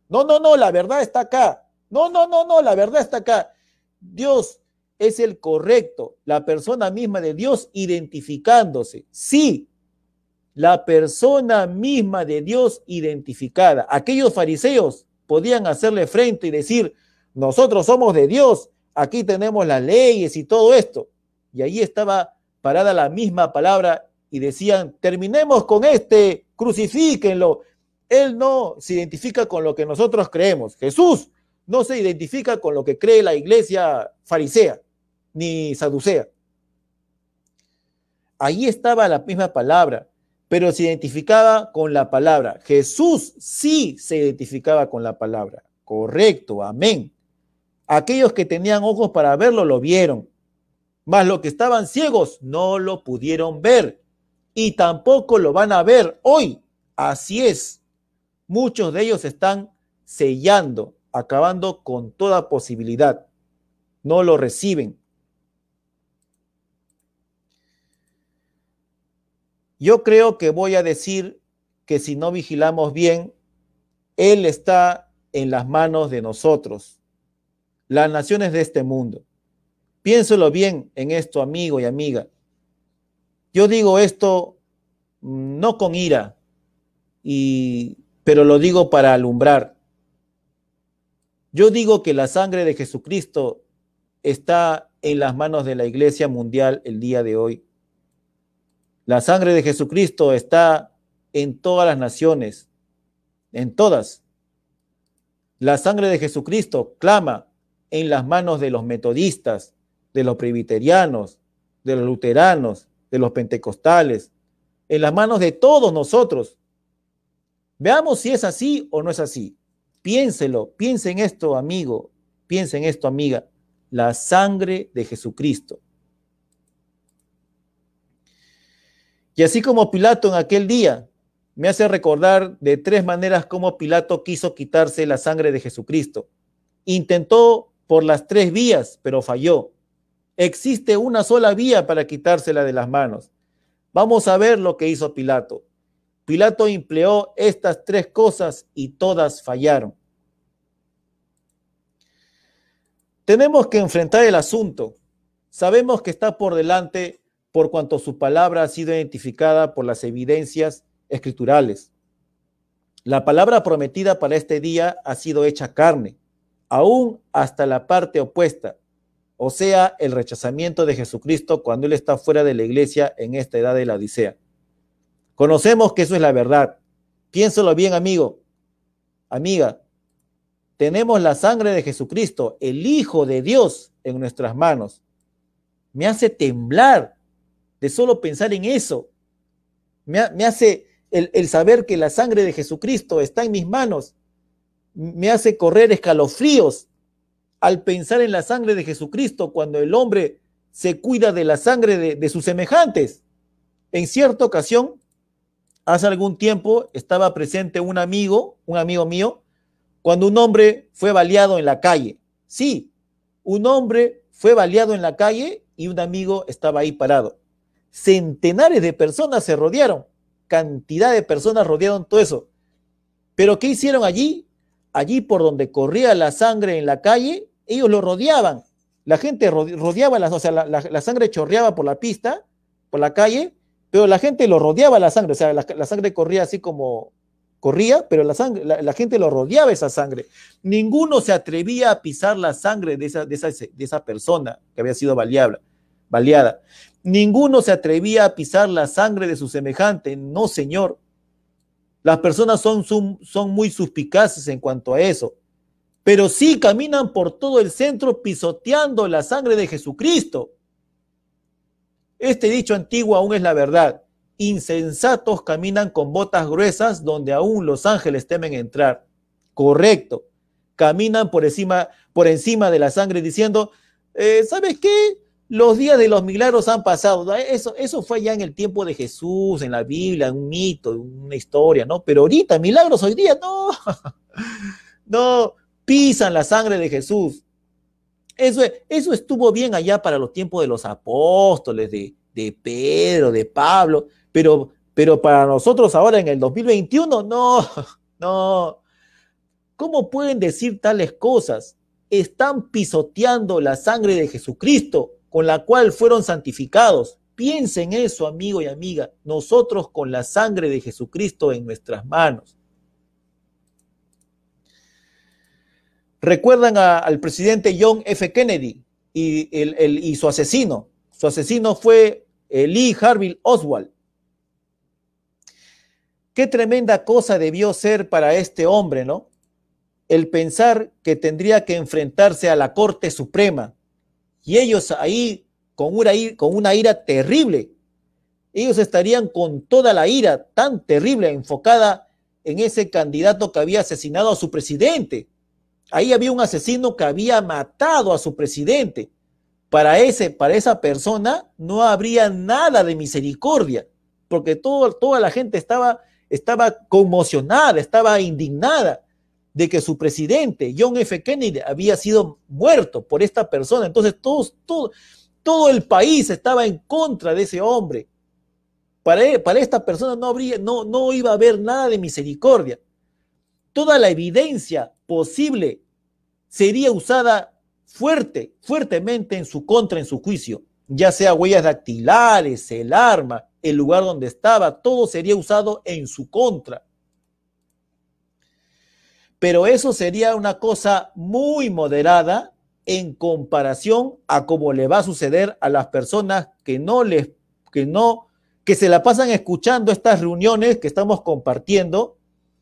[SPEAKER 2] No, no, no, la verdad está acá. No, no, no, no, la verdad está acá. Dios es el correcto, la persona misma de Dios identificándose. Sí, la persona misma de Dios identificada. Aquellos fariseos podían hacerle frente y decir, nosotros somos de Dios, aquí tenemos las leyes y todo esto. Y ahí estaba parada la misma palabra y decían, terminemos con este, crucifíquenlo. Él no se identifica con lo que nosotros creemos. Jesús no se identifica con lo que cree la iglesia farisea ni saducea. Ahí estaba la misma palabra, pero se identificaba con la palabra. Jesús sí se identificaba con la palabra. Correcto, amén. Aquellos que tenían ojos para verlo lo vieron, mas los que estaban ciegos no lo pudieron ver y tampoco lo van a ver hoy. Así es. Muchos de ellos están sellando, acabando con toda posibilidad. No lo reciben. Yo creo que voy a decir que si no vigilamos bien, Él está en las manos de nosotros, las naciones de este mundo. Piénselo bien en esto, amigo y amiga. Yo digo esto mm, no con ira, y, pero lo digo para alumbrar. Yo digo que la sangre de Jesucristo está en las manos de la Iglesia Mundial el día de hoy. La sangre de Jesucristo está en todas las naciones, en todas. La sangre de Jesucristo clama en las manos de los metodistas, de los presbiterianos, de los luteranos, de los pentecostales, en las manos de todos nosotros. Veamos si es así o no es así. Piénselo, piense en esto, amigo, piense en esto, amiga. La sangre de Jesucristo. Y así como Pilato en aquel día me hace recordar de tres maneras cómo Pilato quiso quitarse la sangre de Jesucristo. Intentó por las tres vías, pero falló. Existe una sola vía para quitársela de las manos. Vamos a ver lo que hizo Pilato. Pilato empleó estas tres cosas y todas fallaron. Tenemos que enfrentar el asunto. Sabemos que está por delante por cuanto su palabra ha sido identificada por las evidencias escriturales. La palabra prometida para este día ha sido hecha carne, aún hasta la parte opuesta, o sea, el rechazamiento de Jesucristo cuando Él está fuera de la iglesia en esta edad de la Odisea. Conocemos que eso es la verdad. Piénselo bien, amigo, amiga. Tenemos la sangre de Jesucristo, el Hijo de Dios, en nuestras manos. Me hace temblar de solo pensar en eso. Me, hace el, el saber que la sangre de Jesucristo está en mis manos. Me hace correr escalofríos al pensar en la sangre de Jesucristo cuando el hombre se cuida de la sangre de, sus semejantes. En cierta ocasión, hace algún tiempo, estaba presente un amigo, un amigo mío, cuando un hombre fue baleado en la calle. Sí, un hombre fue baleado en la calle y un amigo estaba ahí parado. Centenares de personas se rodearon, cantidad de personas rodearon todo eso. Pero ¿qué hicieron allí? Allí por donde corría la sangre en la calle, ellos lo rodeaban. La gente rodeaba, o sea, la, sangre chorreaba por la pista, por la calle, pero la gente lo rodeaba la sangre, o sea, la, sangre corría así como corría, pero la, sangre, la, gente lo rodeaba esa sangre. Ninguno se atrevía a pisar la sangre de esa, de esa, de esa persona que había sido baleada. Ninguno se atrevía a pisar la sangre de su semejante. No, Señor. Las personas son, son, muy suspicaces en cuanto a eso pero sí caminan por todo el centro pisoteando la sangre de Jesucristo. Este dicho antiguo aún es la verdad. Insensatos caminan con botas gruesas donde aún los ángeles temen entrar. Correcto. Caminan por encima, por encima de la sangre diciendo, eh, ¿sabes qué? Los días de los milagros han pasado. Eso, eso fue ya en el tiempo de Jesús, en la Biblia, un mito, una historia, ¿no? Pero ahorita, milagros hoy día, no. no, pisan la sangre de Jesús. Eso, eso estuvo bien allá para los tiempos de los apóstoles, de, de Pedro, de Pablo, pero, pero para nosotros ahora en el 2021, no, no. ¿Cómo pueden decir tales cosas? Están pisoteando la sangre de Jesucristo con la cual fueron santificados. Piensen eso, amigo y amiga, nosotros con la sangre de Jesucristo en nuestras manos. Recuerdan al presidente John F. Kennedy y, y su asesino. Su asesino fue Lee Harvey Oswald. Qué tremenda cosa debió ser para este hombre, ¿no? El pensar que tendría que enfrentarse a la Corte Suprema y ellos ahí con una, con una ira terrible. Ellos estarían con toda la ira tan terrible enfocada en ese candidato que había asesinado a su presidente. Ahí había un asesino que había matado a su presidente. Para, ese, para esa persona no habría nada de misericordia, porque todo, toda la gente estaba, estaba conmocionada, estaba indignada de que su presidente, John F. Kennedy, había sido muerto por esta persona. Entonces todo, todo el país estaba en contra de ese hombre. Para, para esta persona no, habría, no, no iba a haber nada de misericordia. Toda la evidencia posible sería usada fuerte, fuertemente en su contra, en su juicio, ya sea huellas dactilares, el arma, el lugar donde estaba, todo sería usado en su contra. Pero eso sería una cosa muy moderada en comparación a cómo le va a suceder a las personas que no les, que no, que se la pasan escuchando estas reuniones que estamos compartiendo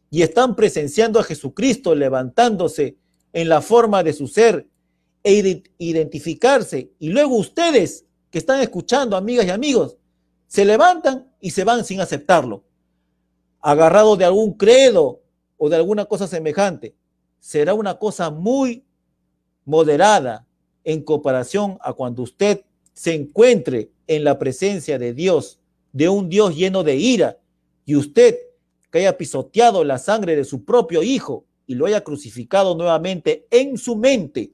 [SPEAKER 2] y están presenciando a Jesucristo levantándose en la forma de su ser e identificarse. Y luego ustedes que están escuchando, amigas y amigos, se levantan y se van sin aceptarlo, agarrados de algún credo o de alguna cosa semejante. Será una cosa muy moderada en comparación a cuando usted se encuentre en la presencia de Dios, de un Dios lleno de ira, y usted que haya pisoteado la sangre de su propio hijo y lo haya crucificado nuevamente en su mente,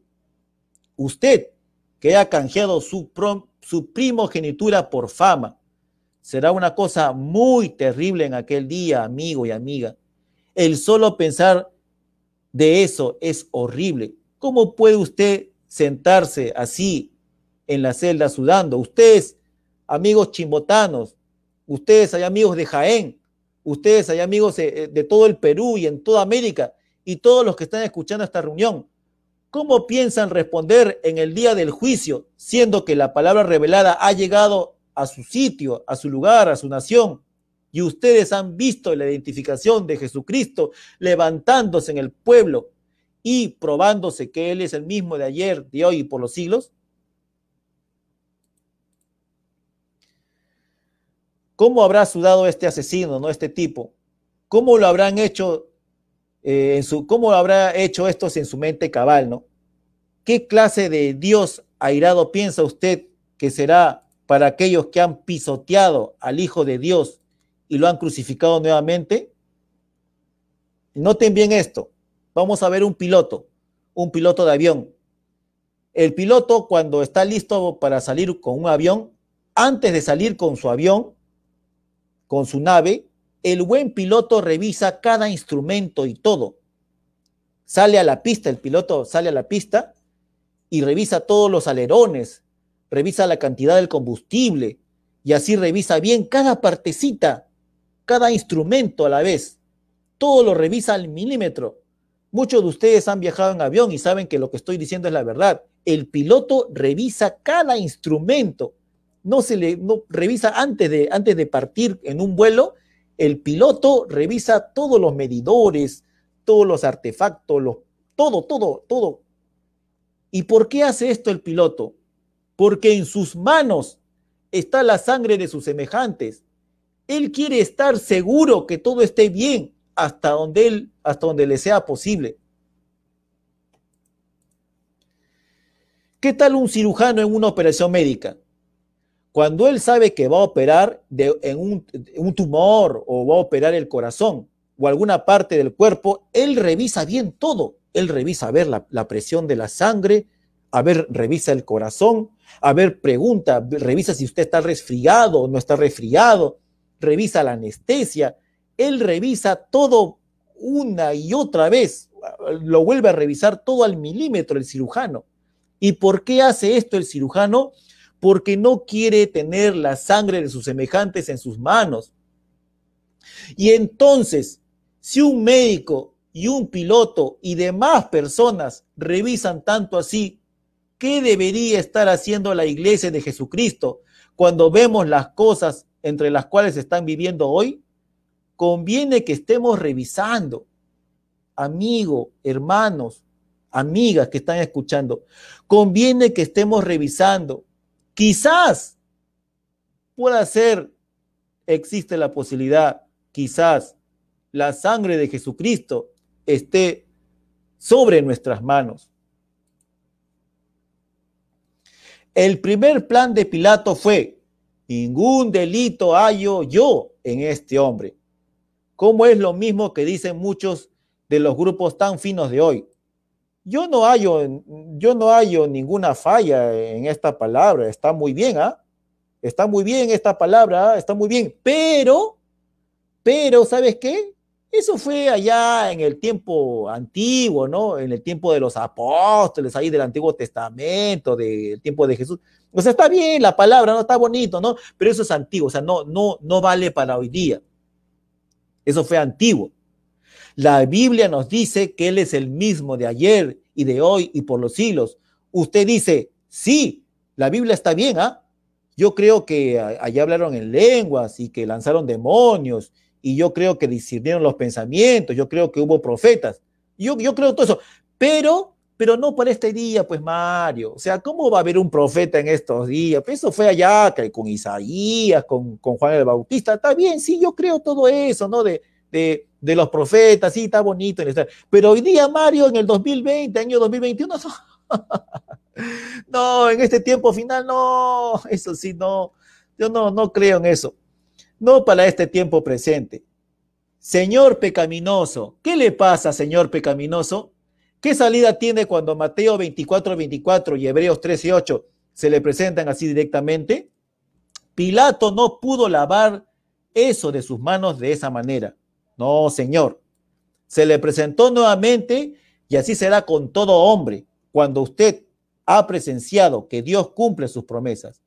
[SPEAKER 2] usted que haya canjeado su, su primogenitura por fama, será una cosa muy terrible en aquel día, amigo y amiga. El solo pensar de eso es horrible. ¿Cómo puede usted sentarse así en la celda sudando? Ustedes, amigos chimbotanos, ustedes hay amigos de Jaén, ustedes hay amigos de todo el Perú y en toda América y todos los que están escuchando esta reunión. ¿Cómo piensan responder en el día del juicio, siendo que la palabra revelada ha llegado a su sitio, a su lugar, a su nación? Y ustedes han visto la identificación de Jesucristo levantándose en el pueblo y probándose que Él es el mismo de ayer, de hoy y por los siglos. ¿Cómo habrá sudado este asesino, no este tipo? ¿Cómo lo habrán hecho eh, en su, cómo habrá hecho esto en su mente cabal, no? ¿Qué clase de Dios airado piensa usted que será para aquellos que han pisoteado al Hijo de Dios y lo han crucificado nuevamente? Noten bien esto. Vamos a ver un piloto, un piloto de avión. El piloto cuando está listo para salir con un avión, antes de salir con su avión, con su nave, el buen piloto revisa cada instrumento y todo. Sale a la pista, el piloto sale a la pista y revisa todos los alerones, revisa la cantidad del combustible y así revisa bien cada partecita, cada instrumento a la vez. Todo lo revisa al milímetro. Muchos de ustedes han viajado en avión y saben que lo que estoy diciendo es la verdad. El piloto revisa cada instrumento. No se le no, revisa antes de, antes de partir en un vuelo, el piloto revisa todos los medidores, todos los artefactos, los, todo, todo, todo. ¿Y por qué hace esto el piloto? Porque en sus manos está la sangre de sus semejantes. Él quiere estar seguro que todo esté bien hasta donde él, hasta donde le sea posible. ¿Qué tal un cirujano en una operación médica? Cuando él sabe que va a operar en un, tumor o va a operar el corazón o alguna parte del cuerpo, él revisa bien todo. Él revisa a ver la, la presión de la sangre, a ver, revisa el corazón, a ver, pregunta, revisa si usted está resfriado o no está resfriado, revisa la anestesia, él revisa todo una y otra vez, lo vuelve a revisar todo al milímetro el cirujano. ¿Y por qué hace esto el cirujano? porque no quiere tener la sangre de sus semejantes en sus manos. Y entonces, si un médico y un piloto y demás personas revisan tanto así, ¿qué debería estar haciendo la iglesia de Jesucristo cuando vemos las cosas entre las cuales están viviendo hoy? Conviene que estemos revisando. Amigo, hermanos, amigas que están escuchando, conviene que estemos revisando Quizás pueda ser, existe la posibilidad, quizás la sangre de Jesucristo esté sobre nuestras manos. El primer plan de Pilato fue, ningún delito hallo yo en este hombre. Como es lo mismo que dicen muchos de los grupos tan finos de hoy. Yo no hallo, yo no hallo ninguna falla en esta palabra. Está muy bien, ¿ah? Está muy bien esta palabra, ¿ah? está muy bien. Pero, pero, ¿sabes qué? Eso fue allá en el tiempo antiguo, ¿no? En el tiempo de los apóstoles, ahí del Antiguo Testamento, del tiempo de Jesús. O sea, está bien la palabra, ¿no? Está bonito, ¿no? Pero eso es antiguo, o sea, no, no, no vale para hoy día. Eso fue antiguo. La Biblia nos dice que Él es el mismo de ayer y de hoy y por los siglos. Usted dice, sí, la Biblia está bien, ¿ah? yo creo que allá hablaron en lenguas y que lanzaron demonios y yo creo que discernieron los pensamientos, yo creo que hubo profetas. Yo, yo creo todo eso, pero, pero no para este día, pues Mario. O sea, ¿cómo va a haber un profeta en estos días? Pues eso fue allá con Isaías, con, con Juan el Bautista. Está bien, sí, yo creo todo eso, ¿no? De, de, de los profetas, sí, está bonito. Pero hoy día, Mario, en el 2020, año 2021, no, en este tiempo final, no, eso sí, no, yo no, no creo en eso no para este tiempo presente. Señor pecaminoso, ¿qué le pasa, señor pecaminoso? ¿Qué salida tiene cuando Mateo 24, 24 y Hebreos 13, 8 se le presentan así directamente? Pilato no pudo lavar eso de sus manos de esa manera. No, señor. Se le presentó nuevamente y así será con todo hombre cuando usted ha presenciado que Dios cumple sus promesas.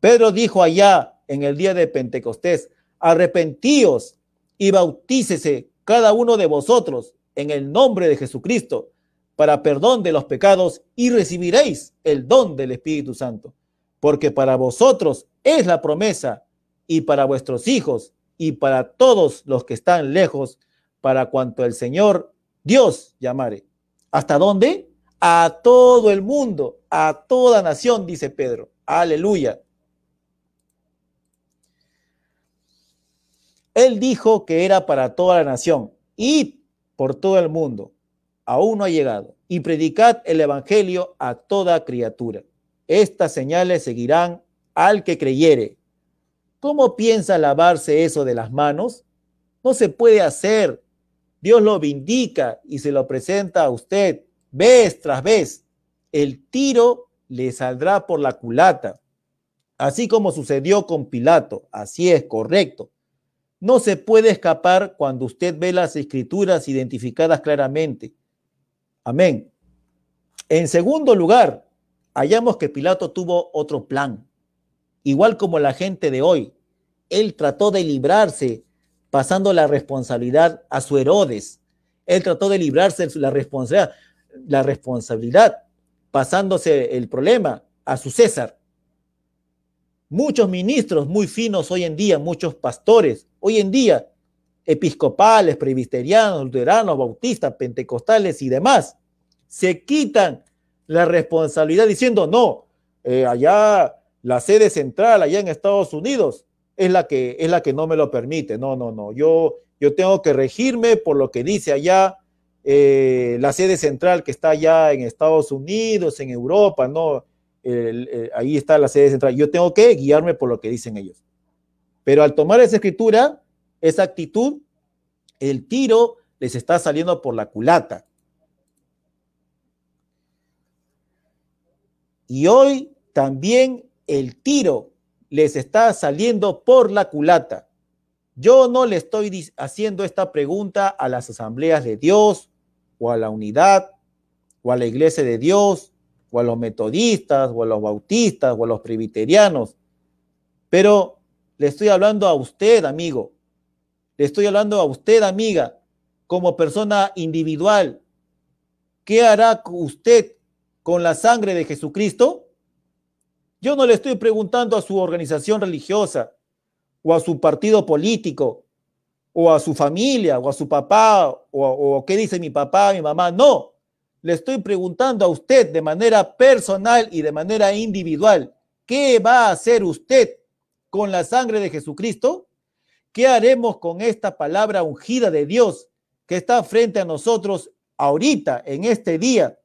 [SPEAKER 2] Pedro dijo allá en el día de Pentecostés, arrepentíos y bautícese cada uno de vosotros en el nombre de Jesucristo para perdón de los pecados y recibiréis el don del Espíritu Santo, porque para vosotros es la promesa y para vuestros hijos y para todos los que están lejos, para cuanto el Señor Dios llamare. ¿Hasta dónde? A todo el mundo, a toda nación, dice Pedro. Aleluya. Él dijo que era para toda la nación y por todo el mundo. Aún no ha llegado. Y predicad el Evangelio a toda criatura. Estas señales seguirán al que creyere. ¿Cómo piensa lavarse eso de las manos? No se puede hacer. Dios lo vindica y se lo presenta a usted vez tras vez. El tiro le saldrá por la culata, así como sucedió con Pilato. Así es, correcto no se puede escapar cuando usted ve las escrituras identificadas claramente. Amén. En segundo lugar, hallamos que Pilato tuvo otro plan. Igual como la gente de hoy, él trató de librarse pasando la responsabilidad a su Herodes. Él trató de librarse la responsabilidad, la responsabilidad pasándose el problema a su César. Muchos ministros muy finos hoy en día, muchos pastores hoy en día, episcopales, presbiterianos, luteranos, bautistas, pentecostales y demás, se quitan la responsabilidad diciendo, no, eh, allá la sede central, allá en Estados Unidos, es la que, es la que no me lo permite. No, no, no, yo, yo tengo que regirme por lo que dice allá eh, la sede central que está allá en Estados Unidos, en Europa, no, ahí está la sede central. Yo tengo que guiarme por lo que dicen ellos. Pero al tomar esa escritura, esa actitud, el tiro les está saliendo por la culata. Y hoy también el tiro les está saliendo por la culata. Yo no le estoy haciendo esta pregunta a las asambleas de Dios o a la unidad o a la iglesia de Dios o a los metodistas, o a los bautistas, o a los presbiterianos. Pero le estoy hablando a usted, amigo. Le estoy hablando a usted, amiga, como persona individual. ¿Qué hará usted con la sangre de Jesucristo? Yo no le estoy preguntando a su organización religiosa, o a su partido político, o a su familia, o a su papá, o, qué dice mi papá, mi mamá. No, le estoy preguntando a usted de manera personal y de manera individual, ¿qué va a hacer usted con la sangre de Jesucristo? ¿Qué haremos con esta palabra ungida de Dios que está frente a nosotros ahorita, en este día,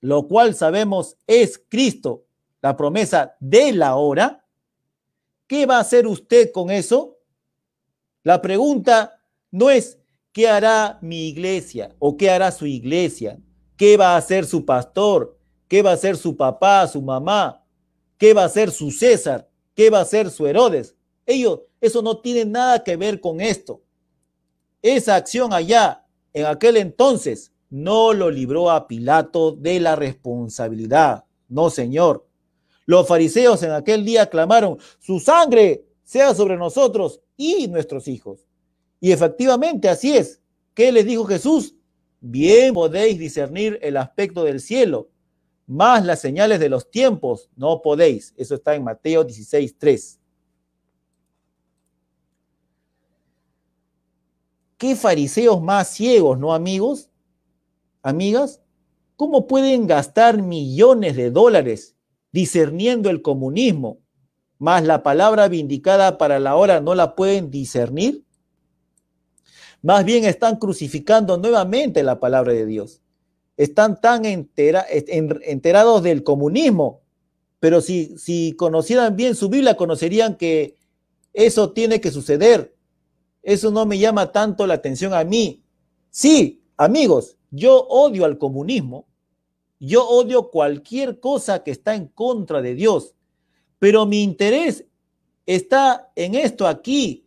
[SPEAKER 2] lo cual sabemos es Cristo, la promesa de la hora? ¿Qué va a hacer usted con eso? La pregunta no es ¿qué hará mi iglesia o qué hará su iglesia? ¿Qué va a hacer su pastor? ¿Qué va a hacer su papá, su mamá? ¿Qué va a hacer su César? ¿Qué va a hacer su Herodes? Ellos, eso no tiene nada que ver con esto. Esa acción allá, en aquel entonces, no lo libró a Pilato de la responsabilidad. No, señor. Los fariseos en aquel día clamaron, su sangre sea sobre nosotros y nuestros hijos. Y efectivamente así es. ¿Qué les dijo Jesús? bien podéis discernir el aspecto del cielo, más las señales de los tiempos no podéis. Eso está en Mateo 16, 3. ¿Qué fariseos más ciegos, no amigos? Amigas, ¿cómo pueden gastar millones de dólares discerniendo el comunismo, más la palabra vindicada para la hora no la pueden discernir? Más bien están crucificando nuevamente la palabra de Dios. Están tan enterados del comunismo, pero si, si conocieran bien su Biblia, conocerían que eso tiene que suceder eso no me llama tanto la atención a mí. Sí, amigos, yo odio al comunismo. Yo odio cualquier cosa que está en contra de Dios. Pero mi interés está en esto aquí.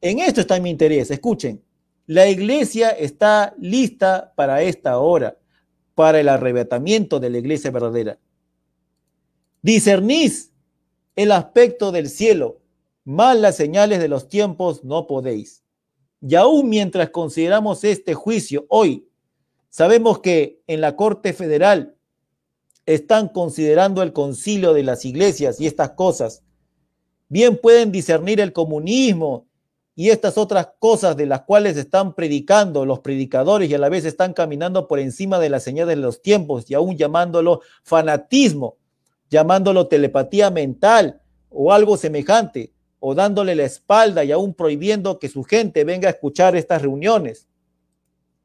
[SPEAKER 2] En esto está mi interés. Escuchen, la iglesia está lista para esta hora, para el arrebatamiento de la iglesia verdadera. Discernís el aspecto del cielo, Mal las señales de los tiempos no podéis. Y aún mientras consideramos este juicio hoy, sabemos que en la Corte Federal están considerando el concilio de las iglesias y estas cosas. Bien pueden discernir el comunismo y estas otras cosas de las cuales están predicando los predicadores y a la vez están caminando por encima de las señales de los tiempos y aún llamándolo fanatismo, llamándolo telepatía mental o algo semejante o dándole la espalda y aún prohibiendo que su gente venga a escuchar estas reuniones.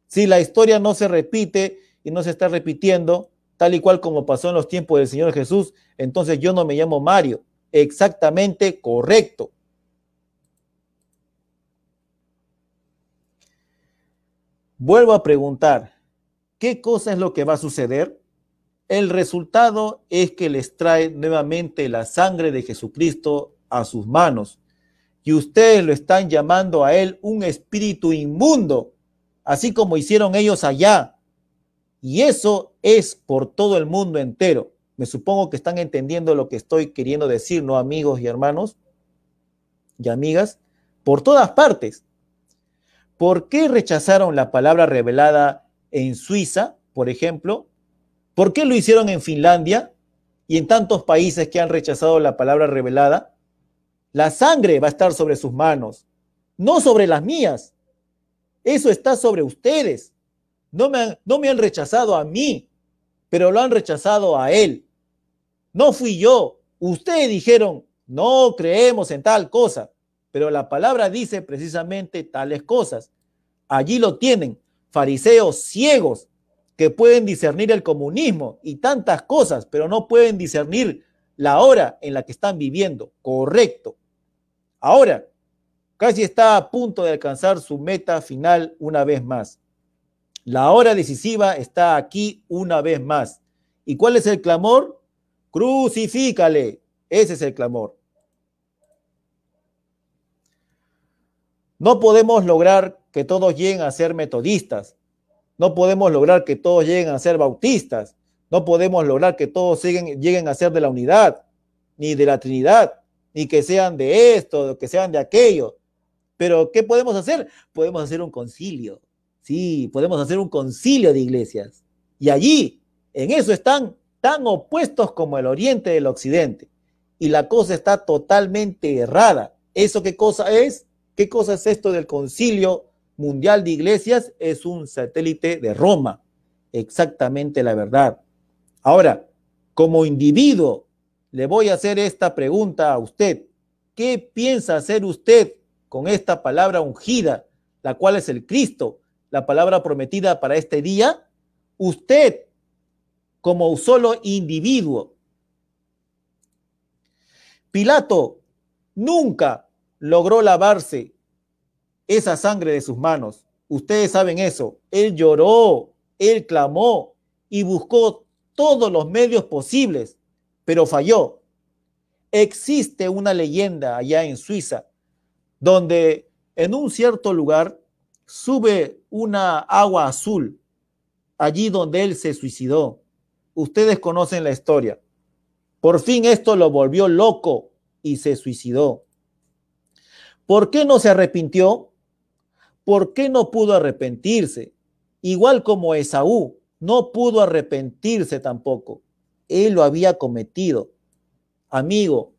[SPEAKER 2] Si la historia no se repite y no se está repitiendo, tal y cual como pasó en los tiempos del Señor Jesús, entonces yo no me llamo Mario. Exactamente correcto. Vuelvo a preguntar, ¿qué cosa es lo que va a suceder? El resultado es que les trae nuevamente la sangre de Jesucristo a sus manos. Y ustedes lo están llamando a él un espíritu inmundo, así como hicieron ellos allá. Y eso es por todo el mundo entero. Me supongo que están entendiendo lo que estoy queriendo decir, ¿no, amigos y hermanos y amigas? Por todas partes. ¿Por qué rechazaron la palabra revelada en Suiza, por ejemplo? ¿Por qué lo hicieron en Finlandia y en tantos países que han rechazado la palabra revelada? La sangre va a estar sobre sus manos, no sobre las mías. Eso está sobre ustedes. No me, han, no me han rechazado a mí, pero lo han rechazado a él. No fui yo. Ustedes dijeron, no creemos en tal cosa, pero la palabra dice precisamente tales cosas. Allí lo tienen, fariseos ciegos que pueden discernir el comunismo y tantas cosas, pero no pueden discernir la hora en la que están viviendo. Correcto. Ahora, casi está a punto de alcanzar su meta final una vez más. La hora decisiva está aquí una vez más. ¿Y cuál es el clamor? Crucifícale. Ese es el clamor. No podemos lograr que todos lleguen a ser metodistas. No podemos lograr que todos lleguen a ser bautistas. No podemos lograr que todos lleguen, a ser de la unidad, ni de la Trinidad ni que sean de esto, que sean de aquello. Pero, ¿qué podemos hacer? Podemos hacer un concilio. Sí, podemos hacer un concilio de iglesias. Y allí, en eso están tan opuestos como el oriente del occidente. Y la cosa está totalmente errada. ¿Eso qué cosa es? ¿Qué cosa es esto del concilio mundial de iglesias? Es un satélite de Roma. Exactamente la verdad. Ahora, como individuo le voy a hacer esta pregunta a usted. ¿Qué piensa hacer usted con esta palabra ungida, la cual es el Cristo, la palabra prometida para este día? Usted, como solo individuo. Pilato nunca logró lavarse esa sangre de sus manos. Ustedes saben eso. Él lloró, él clamó y buscó todos los medios posibles pero falló. Existe una leyenda allá en Suiza donde en un cierto lugar sube una agua azul, allí donde él se suicidó. Ustedes conocen la historia. Por fin esto lo volvió loco y se suicidó. ¿Por qué no se arrepintió? ¿Por qué no pudo arrepentirse? Igual como Esaú, no pudo arrepentirse tampoco. él lo había cometido. Amigo,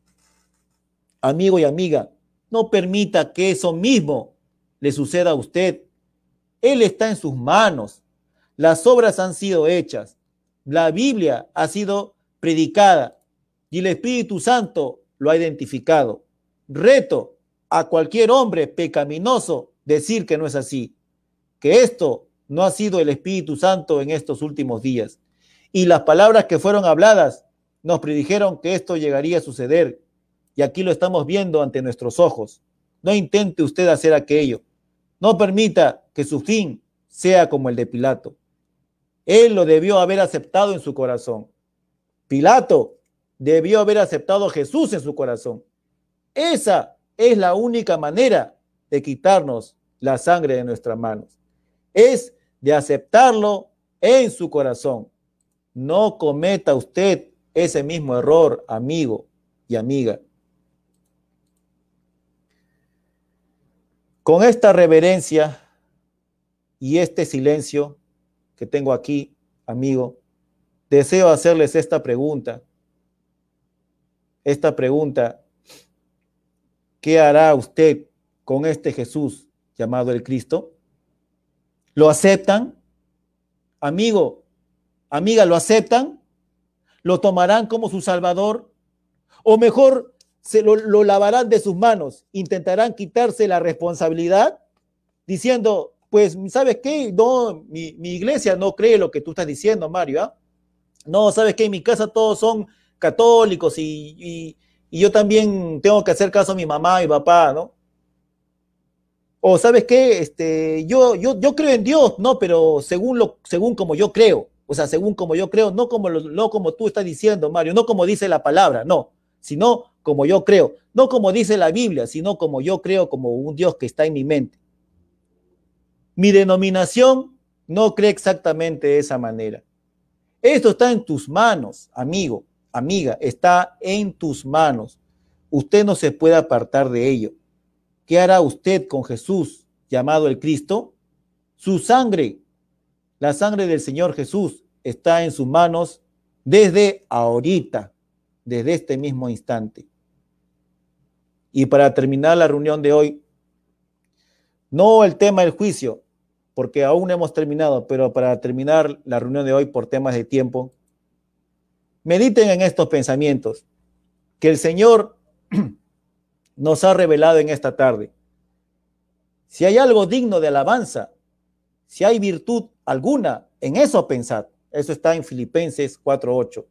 [SPEAKER 2] amigo y amiga, no permita que eso mismo le suceda a usted. Él está en sus manos. Las obras han sido hechas. La Biblia ha sido predicada y el Espíritu Santo lo ha identificado. Reto a cualquier hombre pecaminoso decir que no es así, que esto no ha sido el Espíritu Santo en estos últimos días. Y las palabras que fueron habladas nos predijeron que esto llegaría a suceder. Y aquí lo estamos viendo ante nuestros ojos. No intente usted hacer aquello. No permita que su fin sea como el de Pilato. Él lo debió haber aceptado en su corazón. Pilato debió haber aceptado a Jesús en su corazón. Esa es la única manera de quitarnos la sangre de nuestras manos. Es de aceptarlo en su corazón. No cometa usted ese mismo error, amigo y amiga. Con esta reverencia y este silencio que tengo aquí, amigo, deseo hacerles esta pregunta. Esta pregunta, ¿qué hará usted con este Jesús llamado el Cristo? ¿Lo aceptan? Amigo, amiga, ¿lo aceptan? ¿Lo tomarán como su Salvador? ¿O mejor se lo, lavarán de sus manos? ¿Intentarán quitarse la responsabilidad? Diciendo, pues, ¿sabes qué? No, mi, iglesia no cree lo que tú estás diciendo, Mario. ¿ah? No, ¿sabes qué? En mi casa todos son católicos y, y, y yo también tengo que hacer caso a mi mamá y papá, ¿no? O sabes qué, este, yo, yo, yo creo en Dios, no, pero según lo, según como yo creo, o sea, según como yo creo, no como, no como tú estás diciendo, Mario, no como dice la palabra, no, sino como yo creo, no como dice la Biblia, sino como yo creo, como un Dios que está en mi mente. Mi denominación no cree exactamente de esa manera. Esto está en tus manos, amigo, amiga, está en tus manos. Usted no se puede apartar de ello. ¿Qué hará usted con Jesús llamado el Cristo? Su sangre, la sangre del Señor Jesús, está en sus manos desde ahorita, desde este mismo instante. Y para terminar la reunión de hoy, no el tema del juicio, porque aún hemos terminado, pero para terminar la reunión de hoy por temas de tiempo, mediten en estos pensamientos, que el Señor nos ha revelado en esta tarde. Si hay algo digno de alabanza, si hay virtud alguna, en eso pensad. Eso está en Filipenses 4.8.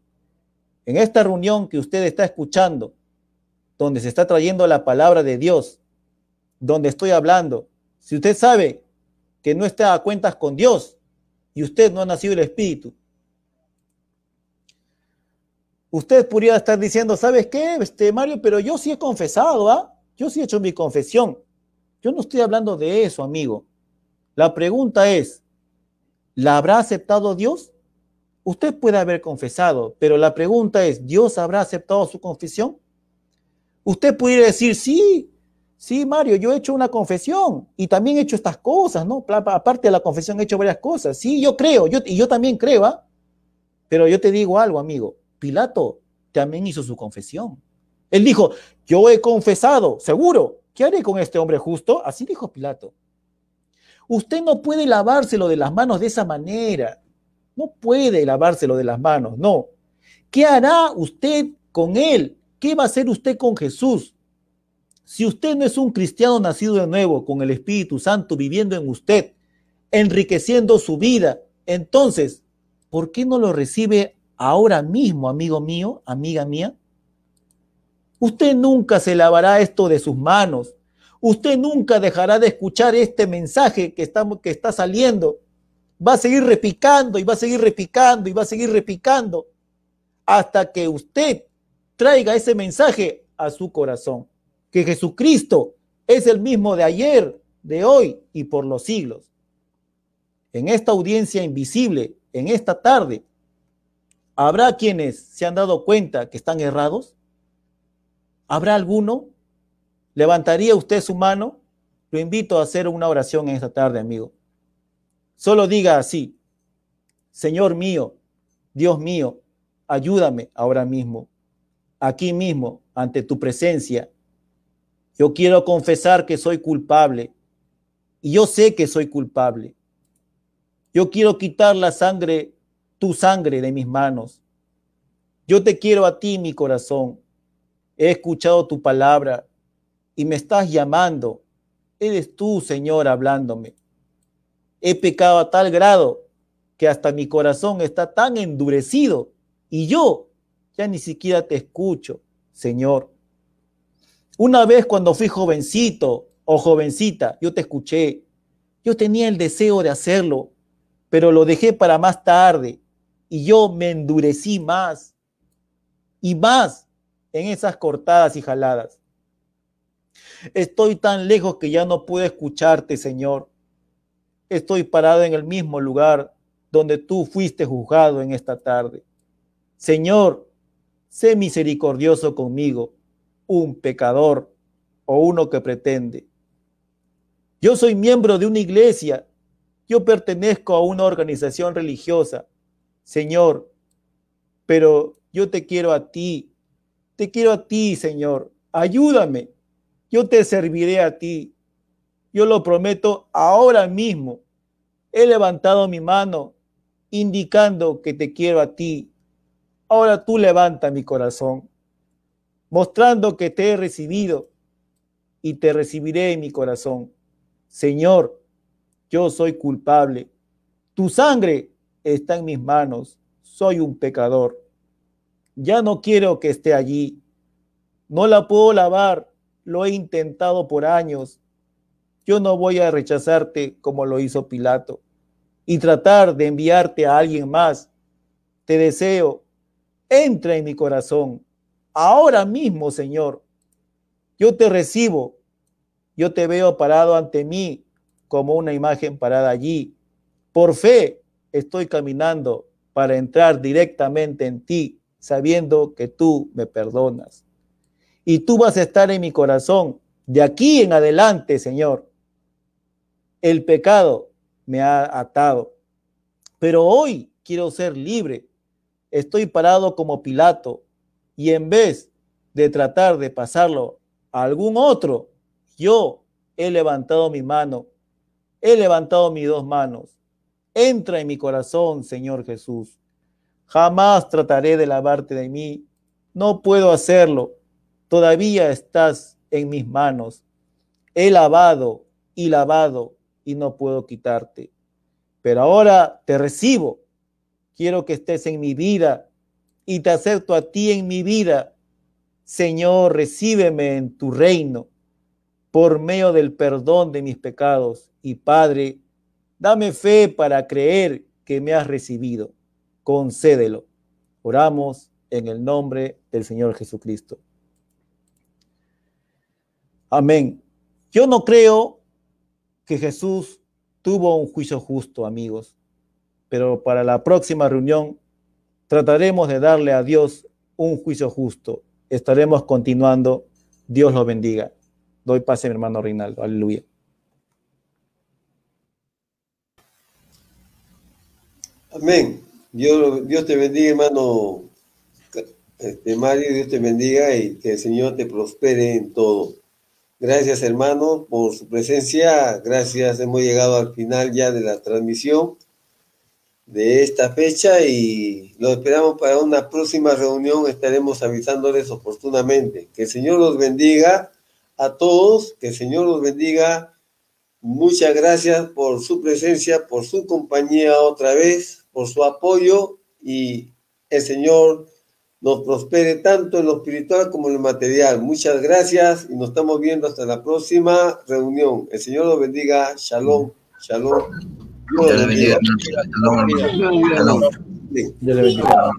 [SPEAKER 2] En esta reunión que usted está escuchando, donde se está trayendo la palabra de Dios, donde estoy hablando, si usted sabe que no está a cuentas con Dios y usted no ha nacido el Espíritu, usted podría estar diciendo, ¿sabes qué, este Mario? Pero yo sí he confesado, ¿ah? Yo sí he hecho mi confesión. Yo no estoy hablando de eso, amigo. La pregunta es, ¿la habrá aceptado Dios? Usted puede haber confesado, pero la pregunta es, ¿Dios habrá aceptado su confesión? Usted pudiera decir, sí, sí, Mario, yo he hecho una confesión y también he hecho estas cosas, ¿no? Aparte de la confesión he hecho varias cosas. Sí, yo creo, yo, y yo también creo, ¿ah? Pero yo te digo algo, amigo. Pilato también hizo su confesión. Él dijo, yo he confesado, seguro, ¿qué haré con este hombre justo? Así dijo Pilato. Usted no puede lavárselo de las manos de esa manera. No puede lavárselo de las manos, no. ¿Qué hará usted con él? ¿Qué va a hacer usted con Jesús? Si usted no es un cristiano nacido de nuevo, con el Espíritu Santo viviendo en usted, enriqueciendo su vida, entonces, ¿por qué no lo recibe ahora mismo, amigo mío, amiga mía? Usted nunca se lavará esto de sus manos. Usted nunca dejará de escuchar este mensaje que está, que está saliendo. Va a seguir repicando y va a seguir repicando y va a seguir repicando hasta que usted traiga ese mensaje a su corazón. Que Jesucristo es el mismo de ayer, de hoy y por los siglos. En esta audiencia invisible, en esta tarde, ¿Habrá quienes se han dado cuenta que están errados? ¿Habrá alguno? ¿Levantaría usted su mano? Lo invito a hacer una oración en esta tarde, amigo. Solo diga así, Señor mío, Dios mío, ayúdame ahora mismo, aquí mismo, ante tu presencia. Yo quiero confesar que soy culpable y yo sé que soy culpable. Yo quiero quitar la sangre, tu sangre de mis manos. Yo te quiero a ti, mi corazón. He escuchado tu palabra y me estás llamando. Eres tú, Señor, hablándome. He pecado a tal grado que hasta mi corazón está tan endurecido y yo ya ni siquiera te escucho, Señor. Una vez cuando fui jovencito o jovencita, yo te escuché. Yo tenía el deseo de hacerlo, pero lo dejé para más tarde y yo me endurecí más y más en esas cortadas y jaladas. Estoy tan lejos que ya no puedo escucharte, Señor. Estoy parado en el mismo lugar donde tú fuiste juzgado en esta tarde. Señor, sé misericordioso conmigo, un pecador o uno que pretende. Yo soy miembro de una iglesia, yo pertenezco a una organización religiosa. Señor, pero yo te quiero a ti, te quiero a ti, Señor. Ayúdame, yo te serviré a ti. Yo lo prometo ahora mismo. He levantado mi mano indicando que te quiero a ti. Ahora tú levanta mi corazón, mostrando que te he recibido y te recibiré en mi corazón. Señor, yo soy culpable. Tu sangre está en mis manos. Soy un pecador. Ya no quiero que esté allí. No la puedo lavar. Lo he intentado por años. Yo no voy a rechazarte como lo hizo Pilato y tratar de enviarte a alguien más. Te deseo, entra en mi corazón. Ahora mismo, Señor, yo te recibo. Yo te veo parado ante mí como una imagen parada allí. Por fe estoy caminando para entrar directamente en ti, sabiendo que tú me perdonas. Y tú vas a estar en mi corazón de aquí en adelante, Señor. El pecado me ha atado. Pero hoy quiero ser libre. Estoy parado como Pilato y en vez de tratar de pasarlo a algún otro, yo he levantado mi mano, he levantado mis dos manos. Entra en mi corazón, Señor Jesús. Jamás trataré de lavarte de mí. No puedo hacerlo. Todavía estás en mis manos. He lavado y lavado y no puedo quitarte. Pero ahora te recibo. Quiero que estés en mi vida y te acepto a ti en mi vida. Señor, recíbeme en tu reino por medio del perdón de mis pecados. Y Padre, dame fe para creer que me has recibido. Concédelo. Oramos en el nombre del Señor Jesucristo. Amén. Yo no creo que Jesús tuvo un juicio justo, amigos, pero para la próxima reunión trataremos de darle a Dios un juicio justo. Estaremos continuando. Dios lo bendiga. Doy pase mi hermano Reinaldo. Aleluya.
[SPEAKER 1] Amén. Dios, Dios te bendiga, hermano este, Mario. Dios te bendiga y que el Señor te prospere en todo. Gracias, hermano, por su presencia. Gracias, hemos llegado al final ya de la transmisión de esta fecha y lo esperamos para una próxima reunión. Estaremos avisándoles oportunamente. Que el Señor los bendiga a todos, que el Señor los bendiga. Muchas gracias por su presencia, por su compañía otra vez, por su apoyo y el Señor nos prospere tanto en lo espiritual como en lo material. Muchas gracias y nos estamos viendo hasta la próxima reunión. El Señor los bendiga. Shalom. Shalom. Dios bendiga. Shalom. Dios bendiga.